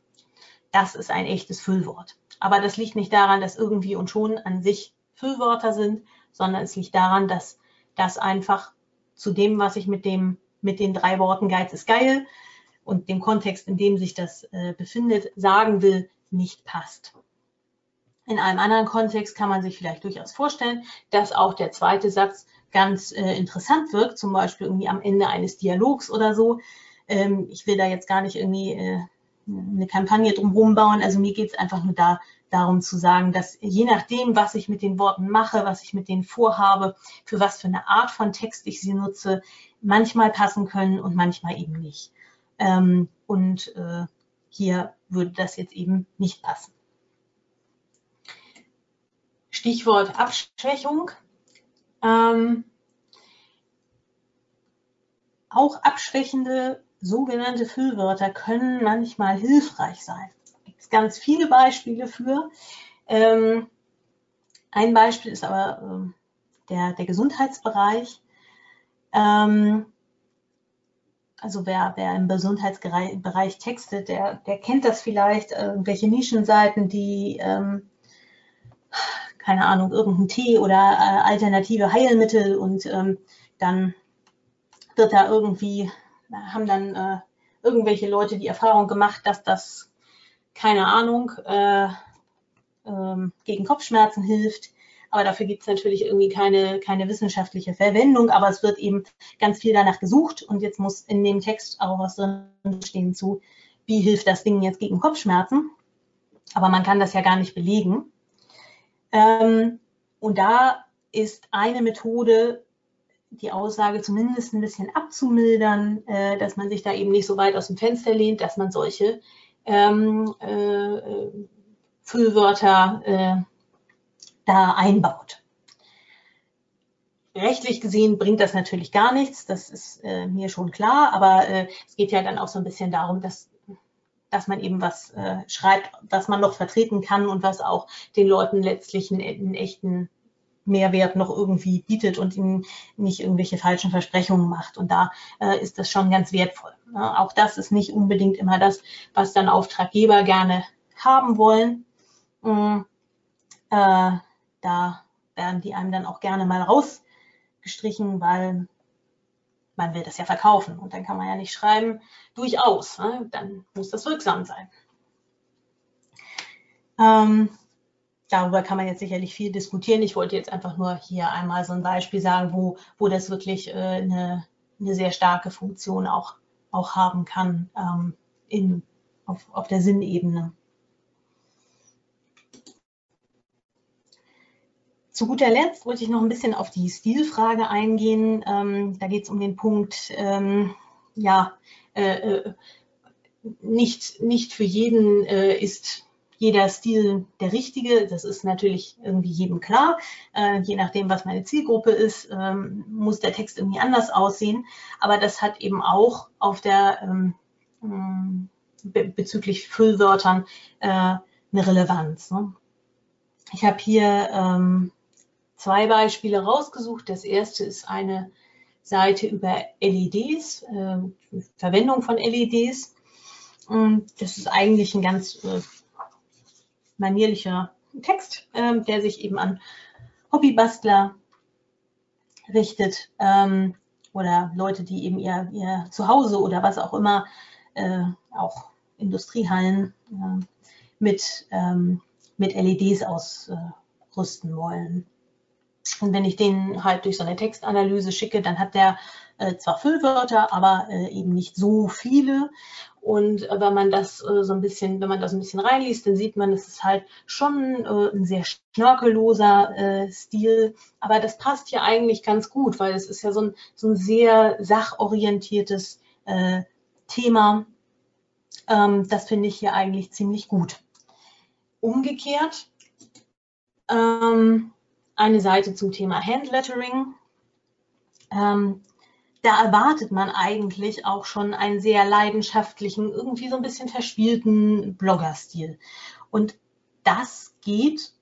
Das ist ein echtes Füllwort. Aber das liegt nicht daran, dass irgendwie und schon an sich Füllwörter sind, sondern es liegt daran, dass das einfach zu dem, was ich mit dem, mit den drei Worten Geiz ist geil und dem Kontext, in dem sich das äh, befindet, sagen will, nicht passt. In einem anderen Kontext kann man sich vielleicht durchaus vorstellen, dass auch der zweite Satz ganz äh, interessant wirkt, zum Beispiel irgendwie am Ende eines Dialogs oder so. Ähm, ich will da jetzt gar nicht irgendwie äh, eine Kampagne drumherum bauen. Also mir geht es einfach nur da, darum zu sagen, dass je nachdem, was ich mit den Worten mache, was ich mit denen vorhabe, für was für eine Art von Text ich sie nutze, manchmal passen können und manchmal eben nicht. Ähm, und äh, hier würde das jetzt eben nicht passen. Stichwort Abschwächung. Ähm, auch abschwächende sogenannte Füllwörter können manchmal hilfreich sein. Es gibt ganz viele Beispiele für. Ähm, ein Beispiel ist aber ähm, der, der Gesundheitsbereich. Ähm, also wer, wer im Gesundheitsbereich textet, der, der kennt das vielleicht, irgendwelche Nischenseiten, die, ähm, keine Ahnung, irgendein Tee oder äh, alternative Heilmittel und ähm, dann wird da irgendwie haben dann äh, irgendwelche Leute die Erfahrung gemacht, dass das, keine Ahnung, äh, ähm, gegen Kopfschmerzen hilft. Aber dafür gibt es natürlich irgendwie keine, keine wissenschaftliche Verwendung. Aber es wird eben ganz viel danach gesucht. Und jetzt muss in dem Text auch was drin stehen zu, wie hilft das Ding jetzt gegen Kopfschmerzen. Aber man kann das ja gar nicht belegen. Ähm, und da ist eine Methode, die Aussage zumindest ein bisschen abzumildern, äh, dass man sich da eben nicht so weit aus dem Fenster lehnt, dass man solche ähm, äh, Füllwörter äh, da einbaut. Rechtlich gesehen bringt das natürlich gar nichts, das ist äh, mir schon klar, aber äh, es geht ja dann auch so ein bisschen darum, dass, dass man eben was äh, schreibt, was man noch vertreten kann und was auch den Leuten letztlich einen, einen echten Mehrwert noch irgendwie bietet und ihnen nicht irgendwelche falschen Versprechungen macht. Und da äh, ist das schon ganz wertvoll. Ne? Auch das ist nicht unbedingt immer das, was dann Auftraggeber gerne haben wollen. Ähm, äh, da werden die einem dann auch gerne mal rausgestrichen, weil man will das ja verkaufen. Und dann kann man ja nicht schreiben, durchaus. Ne? Dann muss das wirksam sein. Ähm, darüber kann man jetzt sicherlich viel diskutieren. Ich wollte jetzt einfach nur hier einmal so ein Beispiel sagen, wo, wo das wirklich äh, eine, eine sehr starke Funktion auch, auch haben kann ähm, in, auf, auf der Sinnebene. Zu guter Letzt wollte ich noch ein bisschen auf die Stilfrage eingehen. Ähm, da geht es um den Punkt, ähm, ja, äh, äh, nicht, nicht für jeden äh, ist jeder Stil der richtige. Das ist natürlich irgendwie jedem klar. Äh, je nachdem, was meine Zielgruppe ist, ähm, muss der Text irgendwie anders aussehen. Aber das hat eben auch auf der ähm, mm, be bezüglich Füllwörtern äh, eine Relevanz. Ne? Ich habe hier ähm, zwei Beispiele rausgesucht. Das erste ist eine Seite über LEDs, äh, Verwendung von LEDs. Und das ist eigentlich ein ganz äh, manierlicher Text, ähm, der sich eben an Hobbybastler richtet ähm, oder Leute, die eben ihr, ihr Zuhause oder was auch immer äh, auch Industriehallen äh, mit, ähm, mit LEDs ausrüsten wollen. Und wenn ich den halt durch so eine Textanalyse schicke, dann hat der äh, zwar Füllwörter, aber äh, eben nicht so viele. Und äh, wenn man das äh, so ein bisschen, wenn man das ein bisschen reinliest, dann sieht man, es ist halt schon äh, ein sehr schnörkelloser Stil. Aber das passt ja eigentlich ganz gut, weil es ist ja so ein, so ein sehr sachorientiertes Thema. Ähm, das finde ich hier eigentlich ziemlich gut. Umgekehrt, ähm, eine Seite zum Thema Handlettering. Ähm, da erwartet man eigentlich auch schon einen sehr leidenschaftlichen, irgendwie so ein bisschen verspielten Bloggerstil. Und das geht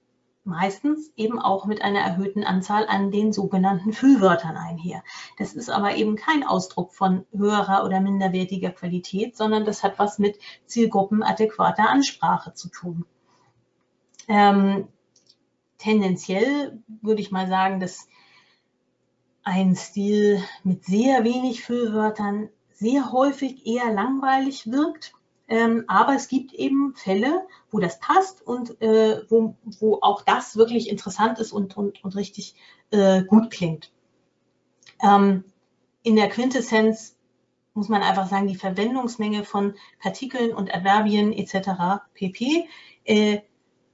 meistens eben auch mit einer erhöhten Anzahl an den sogenannten Füllwörtern einher. Das ist aber eben kein Ausdruck von höherer oder minderwertiger Qualität, sondern das hat was mit zielgruppenadäquater Ansprache zu tun. Ähm, tendenziell würde ich mal sagen, dass ein Stil mit sehr wenig Füllwörtern sehr häufig eher langweilig wirkt. Ähm, aber es gibt eben Fälle, wo das passt und äh, wo, wo auch das wirklich interessant ist und, und, und richtig äh, gut klingt. Ähm, in der Quintessenz muss man einfach sagen, die Verwendungsmenge von Partikeln und Adverbien etc. pp. Äh,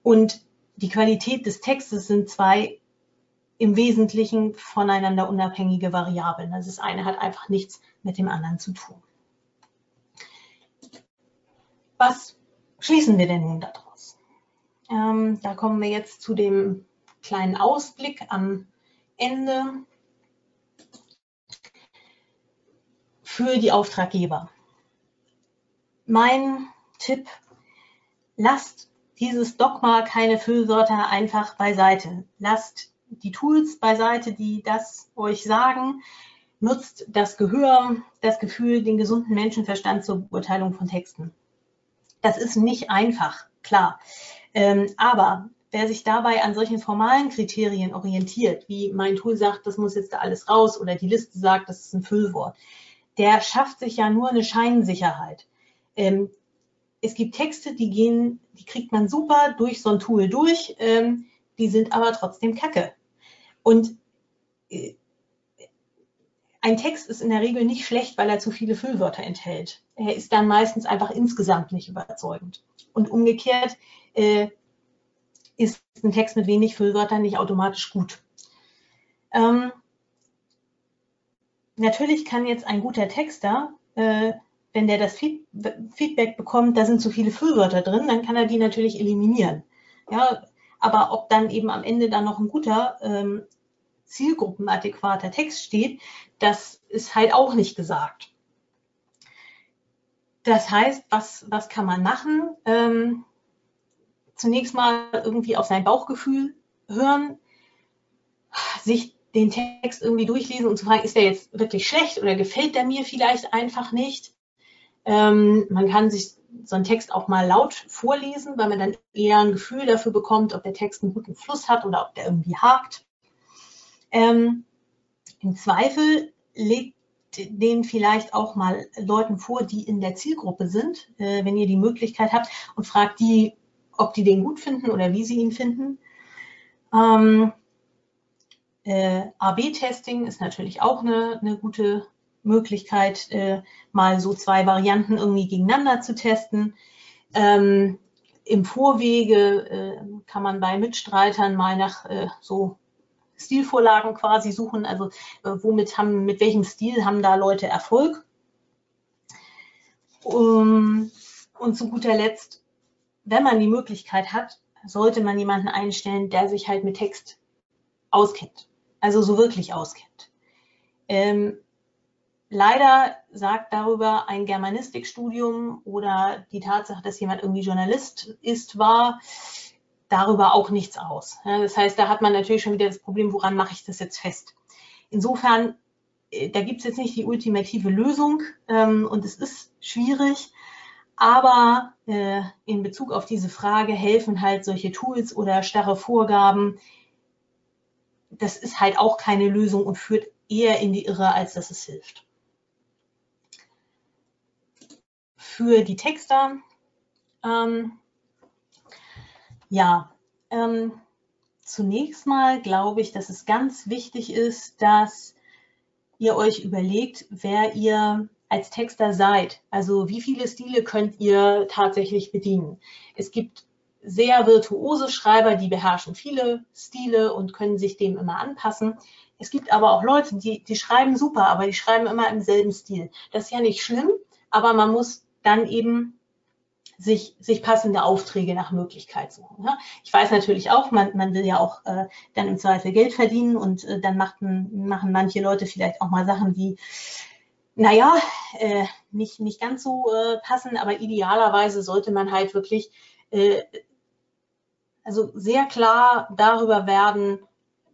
und die Qualität des Textes sind zwei im Wesentlichen voneinander unabhängige Variablen. Also das eine hat einfach nichts mit dem anderen zu tun. Was schließen wir denn nun daraus? Ähm, da kommen wir jetzt zu dem kleinen Ausblick am Ende für die Auftraggeber. Mein Tipp, lasst dieses Dogma keine Füllwörter einfach beiseite. Lasst die Tools beiseite, die das euch sagen. Nutzt das Gehör, das Gefühl, den gesunden Menschenverstand zur Beurteilung von Texten. Das ist nicht einfach, klar. Ähm, aber wer sich dabei an solchen formalen Kriterien orientiert, wie mein Tool sagt, das muss jetzt da alles raus oder die Liste sagt, das ist ein Füllwort, der schafft sich ja nur eine Scheinsicherheit. Ähm, es gibt Texte, die gehen, die kriegt man super durch so ein Tool durch, ähm, die sind aber trotzdem kacke. Und äh, ein Text ist in der Regel nicht schlecht, weil er zu viele Füllwörter enthält. Er ist dann meistens einfach insgesamt nicht überzeugend. Und umgekehrt äh, ist ein Text mit wenig Füllwörtern nicht automatisch gut. Ähm, natürlich kann jetzt ein guter Texter, äh, wenn der das Feedback bekommt, da sind zu viele Füllwörter drin, dann kann er die natürlich eliminieren. Ja, aber ob dann eben am Ende dann noch ein guter, ähm, zielgruppenadäquater Text steht, das ist halt auch nicht gesagt. Das heißt, was, was kann man machen? Ähm, zunächst mal irgendwie auf sein Bauchgefühl hören, sich den Text irgendwie durchlesen und zu fragen, ist der jetzt wirklich schlecht oder gefällt der mir vielleicht einfach nicht? Ähm, man kann sich so einen Text auch mal laut vorlesen, weil man dann eher ein Gefühl dafür bekommt, ob der Text einen guten Fluss hat oder ob der irgendwie hakt. Ähm, Im Zweifel legt den vielleicht auch mal Leuten vor, die in der Zielgruppe sind, äh, wenn ihr die Möglichkeit habt und fragt die, ob die den gut finden oder wie sie ihn finden. Ähm, äh, AB-Testing ist natürlich auch eine, eine gute Möglichkeit, äh, mal so zwei Varianten irgendwie gegeneinander zu testen. Ähm, Im Vorwege äh, kann man bei Mitstreitern mal nach äh, so Stilvorlagen quasi suchen, also äh, womit haben, mit welchem Stil haben da Leute Erfolg. Um, und zu guter Letzt, wenn man die Möglichkeit hat, sollte man jemanden einstellen, der sich halt mit Text auskennt. Also so wirklich auskennt. Ähm, Leider sagt darüber ein Germanistikstudium oder die Tatsache, dass jemand irgendwie Journalist ist, war, darüber auch nichts aus. das heißt, da hat man natürlich schon wieder das Problem, woran mache ich das jetzt fest? Insofern, äh, da gibt es jetzt nicht die ultimative Lösung ähm, und es ist schwierig, aber äh, in Bezug auf diese Frage helfen halt solche Tools oder starre Vorgaben. Das ist halt auch keine Lösung und führt eher in die Irre, als dass es hilft. Für die Texter Ähm, ja, ähm, zunächst mal glaube ich, dass es ganz wichtig ist, dass ihr euch überlegt, wer ihr als Texter seid. Also wie viele Stile könnt ihr tatsächlich bedienen? Es gibt sehr virtuose Schreiber, die beherrschen viele Stile und können sich dem immer anpassen. Es gibt aber auch Leute, die, die schreiben super, aber die schreiben immer im selben Stil. Das ist ja nicht schlimm, aber man muss dann eben sich, sich passende Aufträge nach Möglichkeit suchen. Ja? Ich weiß natürlich auch, man, man will ja auch äh, dann im Zweifel Geld verdienen und äh, dann machten, machen manche Leute vielleicht auch mal Sachen, die, naja, äh, nicht, nicht ganz so äh, passen, aber idealerweise sollte man halt wirklich äh, also sehr klar darüber werden,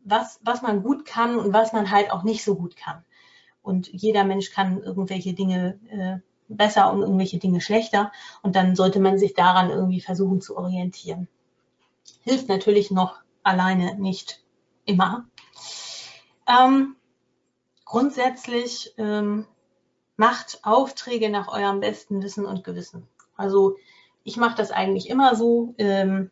was, was man gut kann und was man halt auch nicht so gut kann. Und jeder Mensch kann irgendwelche Dinge äh, besser und irgendwelche Dinge schlechter. Und dann sollte man sich daran irgendwie versuchen zu orientieren. Hilft natürlich noch alleine nicht immer. Ähm, grundsätzlich ähm, macht Aufträge nach eurem besten Wissen und Gewissen. Also ich mache das eigentlich immer so. Ähm,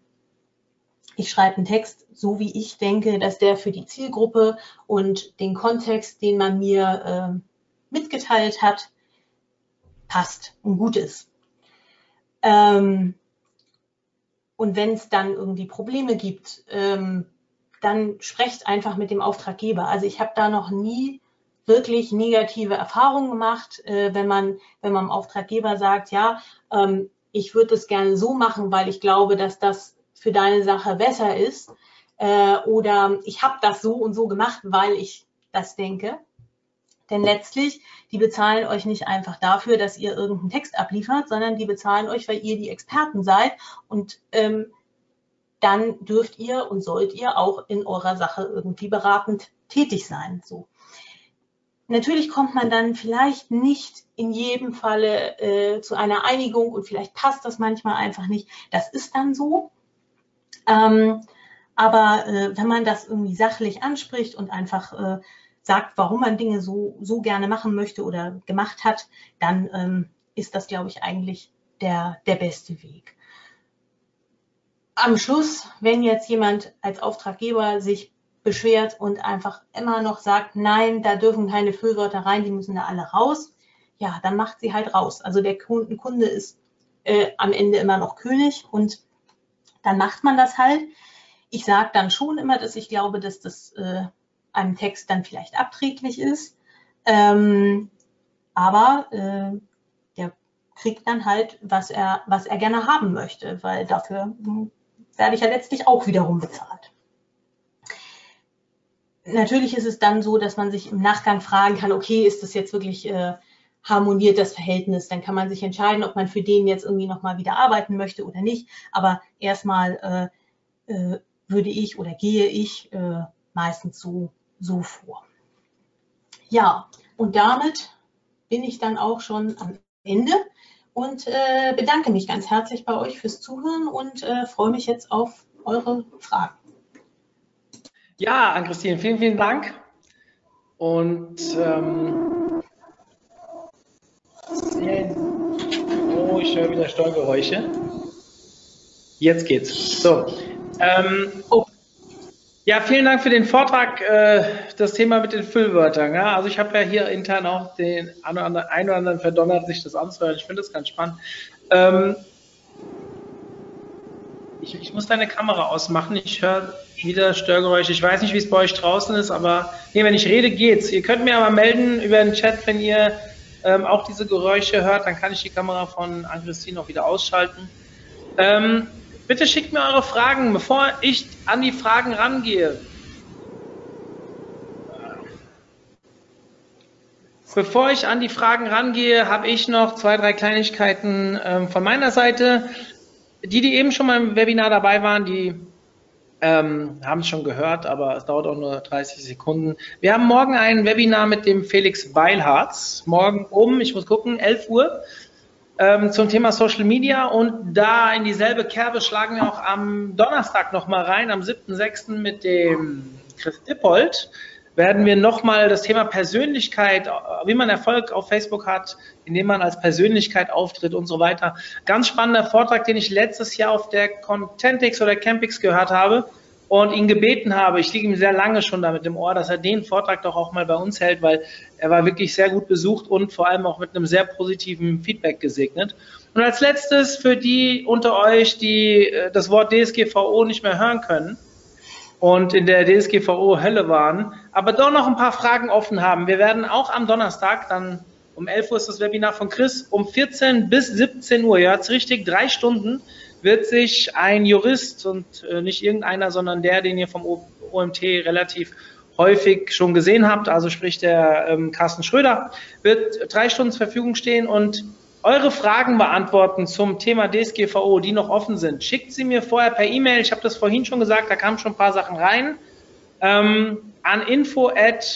ich schreibe einen Text so, wie ich denke, dass der für die Zielgruppe und den Kontext, den man mir äh, mitgeteilt hat, passt und gut ist. Ähm, und wenn es dann irgendwie Probleme gibt, ähm, dann sprecht einfach mit dem Auftraggeber. Also ich habe da noch nie wirklich negative Erfahrungen gemacht, äh, wenn man wenn man dem Auftraggeber sagt, ja, ähm, ich würde es gerne so machen, weil ich glaube, dass das für deine Sache besser ist. Äh, oder ich habe das so und so gemacht, weil ich das denke. Denn letztlich, die bezahlen euch nicht einfach dafür, dass ihr irgendeinen Text abliefert, sondern die bezahlen euch, weil ihr die Experten seid. Und ähm, dann dürft ihr und sollt ihr auch in eurer Sache irgendwie beratend tätig sein. So. Natürlich kommt man dann vielleicht nicht in jedem Falle äh, zu einer Einigung und vielleicht passt das manchmal einfach nicht. Das ist dann so. Ähm, aber äh, wenn man das irgendwie sachlich anspricht und einfach äh, sagt, warum man Dinge so, so gerne machen möchte oder gemacht hat, dann ähm, ist das, glaube ich, eigentlich der, der beste Weg. Am Schluss, wenn jetzt jemand als Auftraggeber sich beschwert und einfach immer noch sagt, nein, da dürfen keine Füllwörter rein, die müssen da alle raus, ja, dann macht sie halt raus. Also der Kunde ist äh, am Ende immer noch König und dann macht man das halt. Ich sage dann schon immer, dass ich glaube, dass das äh, einem Text dann vielleicht abträglich ist. Ähm, aber äh, der kriegt dann halt, was er, was er gerne haben möchte, weil dafür hm, werde ich ja letztlich auch wiederum bezahlt. Natürlich ist es dann so, dass man sich im Nachgang fragen kann, okay, ist das jetzt wirklich äh, harmoniert das Verhältnis? Dann kann man sich entscheiden, ob man für den jetzt irgendwie nochmal wieder arbeiten möchte oder nicht. Aber erstmal äh, äh, würde ich oder gehe ich äh, meistens so so vor. Ja, und damit bin ich dann auch schon am Ende und äh, bedanke mich ganz herzlich bei euch fürs Zuhören und äh, freue mich jetzt auf eure Fragen. Ja, an Christine, vielen, vielen Dank. Und ähm, oh, ich höre wieder Steuergeräusche. Jetzt geht's. So. Ähm, oh, ja, vielen Dank für den Vortrag. Äh, das Thema mit den Füllwörtern. Also ich habe ja hier intern auch den einen oder anderen verdonnert, sich das anzuhören. Ich finde das ganz spannend. Ähm, ich, ich, muss deine Kamera ausmachen. Ich höre wieder Störgeräusche. Ich weiß nicht, wie es bei euch draußen ist, aber nee, wenn ich rede, geht's. Ihr könnt mir aber melden über den Chat, wenn ihr ähm, auch diese Geräusche hört. Dann kann ich die Kamera von Ann-Christine auch wieder ausschalten. Ähm, Bitte schickt mir eure Fragen, bevor ich an die Fragen rangehe. Bevor ich an die Fragen rangehe, habe ich noch zwei, drei Kleinigkeiten ähm, von meiner Seite. Die, die eben schon mal im Webinar dabei waren, die ähm, haben es schon gehört, aber es dauert auch nur 30 Sekunden. Wir haben morgen ein Webinar mit dem Felix Beilharz. Morgen um, ich muss gucken, 11 Uhr ähm, zum Thema Social Media und da in dieselbe Kerbe schlagen wir auch am Donnerstag nochmal rein, am 7.6. mit dem Chris Dippold. werden wir nochmal das Thema Persönlichkeit, wie man Erfolg auf Facebook hat, indem man als Persönlichkeit auftritt und so weiter. Ganz spannender Vortrag, den ich letztes Jahr auf der Contentix oder Campix gehört habe und ihn gebeten habe. Ich liege ihm sehr lange schon damit im Ohr, dass er den Vortrag doch auch mal bei uns hält, weil er war wirklich sehr gut besucht und vor allem auch mit einem sehr positiven Feedback gesegnet. Und als letztes für die unter euch, die äh, das Wort DSGVO nicht mehr hören können, und in der DSGVO Hölle waren, aber doch noch ein paar Fragen offen haben. Wir werden auch am Donnerstag, dann um 11 Uhr ist das Webinar von Chris, um 14 bis 17 Uhr, ja, jetzt richtig drei Stunden, wird sich ein Jurist und äh, nicht irgendeiner, sondern der, den ihr vom OMT relativ häufig schon gesehen habt, also sprich der ähm, Carsten Schröder, wird drei Stunden zur Verfügung stehen und eure Fragen beantworten zum Thema DSGVO, die noch offen sind. Schickt sie mir vorher per E-Mail. Ich habe das vorhin schon gesagt, da kamen schon ein paar Sachen rein. Ähm, an info.omt.de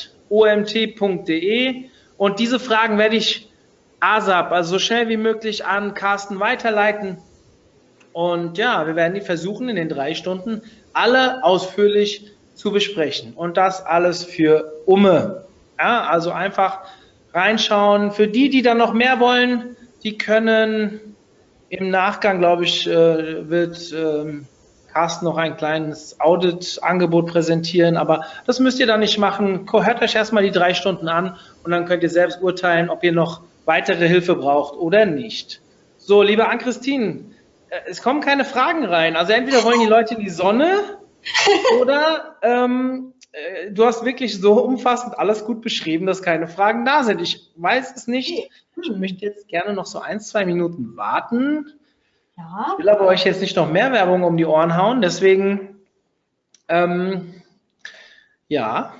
und diese Fragen werde ich ASAP, also so schnell wie möglich an Carsten weiterleiten. Und ja, wir werden die versuchen, in den drei Stunden alle ausführlich zu besprechen. Und das alles für Umme. Ja, also einfach reinschauen. Für die, die dann noch mehr wollen, die können im Nachgang, glaube ich, äh, wird ähm, Carsten noch ein kleines Audit-Angebot präsentieren, aber das müsst ihr dann nicht machen. Hört euch erstmal die drei Stunden an und dann könnt ihr selbst urteilen, ob ihr noch weitere Hilfe braucht oder nicht. So, liebe Ann-Christine, es kommen keine Fragen rein. Also entweder wollen die Leute in die Sonne oder ähm, äh, du hast wirklich so umfassend alles gut beschrieben, dass keine Fragen da sind. Ich weiß es nicht. Ich möchte jetzt gerne noch so ein, zwei Minuten warten. Ja. Ich will aber euch jetzt nicht noch mehr Werbung um die Ohren hauen. Deswegen, ähm, ja.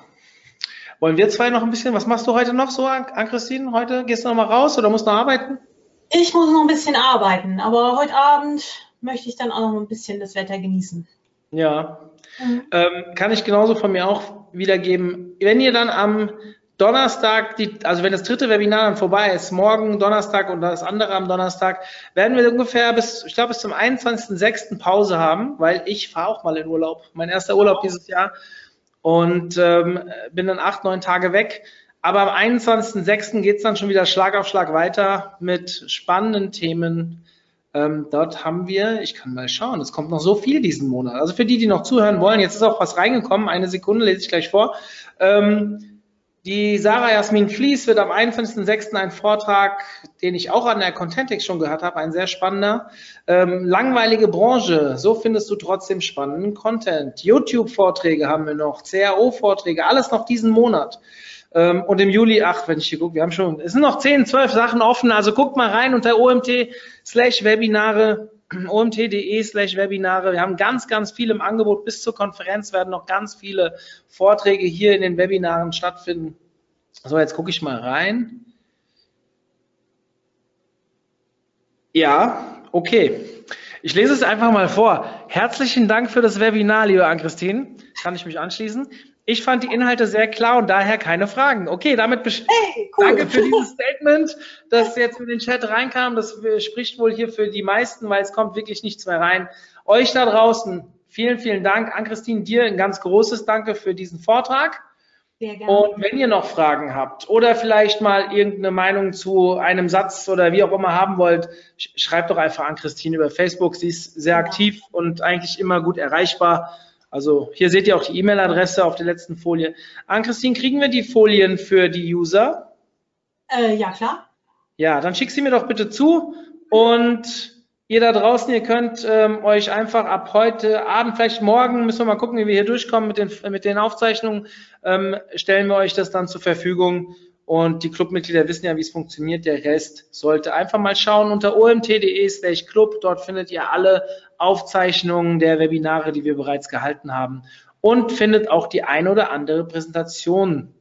Wollen wir zwei noch ein bisschen, was machst du heute noch so, Ann-Christine? Heute gehst du noch mal raus oder musst du noch arbeiten? Ich muss noch ein bisschen arbeiten, aber heute Abend möchte ich dann auch noch ein bisschen das Wetter genießen. Ja, mhm. ähm, kann ich genauso von mir auch wiedergeben. Wenn ihr dann am Donnerstag, die, also wenn das dritte Webinar dann vorbei ist, morgen Donnerstag und das andere am Donnerstag, werden wir ungefähr bis, ich glaube, bis zum 21.06. Pause haben, weil ich fahre auch mal in Urlaub. Mein erster Urlaub dieses Jahr und ähm, bin dann acht, neun Tage weg. Aber am 21.06. geht es dann schon wieder Schlag auf Schlag weiter mit spannenden Themen. Ähm, dort haben wir, ich kann mal schauen, es kommt noch so viel diesen Monat. Also für die, die noch zuhören wollen, jetzt ist auch was reingekommen, eine Sekunde lese ich gleich vor. Ähm, die Sarah Jasmin Fließ wird am 21.06. einen Vortrag, den ich auch an der Contentix schon gehört habe, ein sehr spannender. Ähm, langweilige Branche, so findest du trotzdem spannenden Content. YouTube-Vorträge haben wir noch, CRO-Vorträge, alles noch diesen Monat. Ähm, und im Juli, ach, wenn ich hier gucke, wir haben schon, es sind noch 10, 12 Sachen offen, also guckt mal rein unter OMT slash Webinare omt.de slash Webinare. Wir haben ganz, ganz viel im Angebot. Bis zur Konferenz werden noch ganz viele Vorträge hier in den Webinaren stattfinden. So, jetzt gucke ich mal rein. Ja, okay. Ich lese es einfach mal vor. Herzlichen Dank für das Webinar, liebe Ann-Christine. Kann ich mich anschließen? Ich fand die Inhalte sehr klar und daher keine Fragen. Okay, damit hey, cool. danke für dieses Statement, das jetzt in den Chat reinkam. Das spricht wohl hier für die meisten, weil es kommt wirklich nichts mehr rein. Euch da draußen, vielen, vielen Dank. An Christine, dir ein ganz großes Danke für diesen Vortrag. Sehr gerne. Und wenn ihr noch Fragen habt oder vielleicht mal irgendeine Meinung zu einem Satz oder wie auch immer haben wollt, schreibt doch einfach an Christine über Facebook. Sie ist sehr aktiv und eigentlich immer gut erreichbar. Also hier seht ihr auch die E-Mail-Adresse auf der letzten Folie. Ann-Christine, kriegen wir die Folien für die User? Äh, ja, klar. Ja, dann schick sie mir doch bitte zu und ihr da draußen, ihr könnt ähm, euch einfach ab heute Abend, vielleicht morgen, müssen wir mal gucken, wie wir hier durchkommen mit den, mit den Aufzeichnungen, ähm, stellen wir euch das dann zur Verfügung und die Clubmitglieder wissen ja, wie es funktioniert. Der Rest sollte einfach mal schauen unter omt.de slash club. Dort findet ihr alle Aufzeichnungen der Webinare, die wir bereits gehalten haben und findet auch die eine oder andere Präsentation.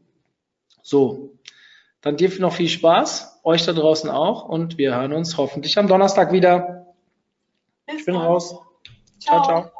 So, dann dir noch viel Spaß, euch da draußen auch und wir hören uns hoffentlich am Donnerstag wieder. Bis ich bin dann. raus. ciao. ciao. ciao.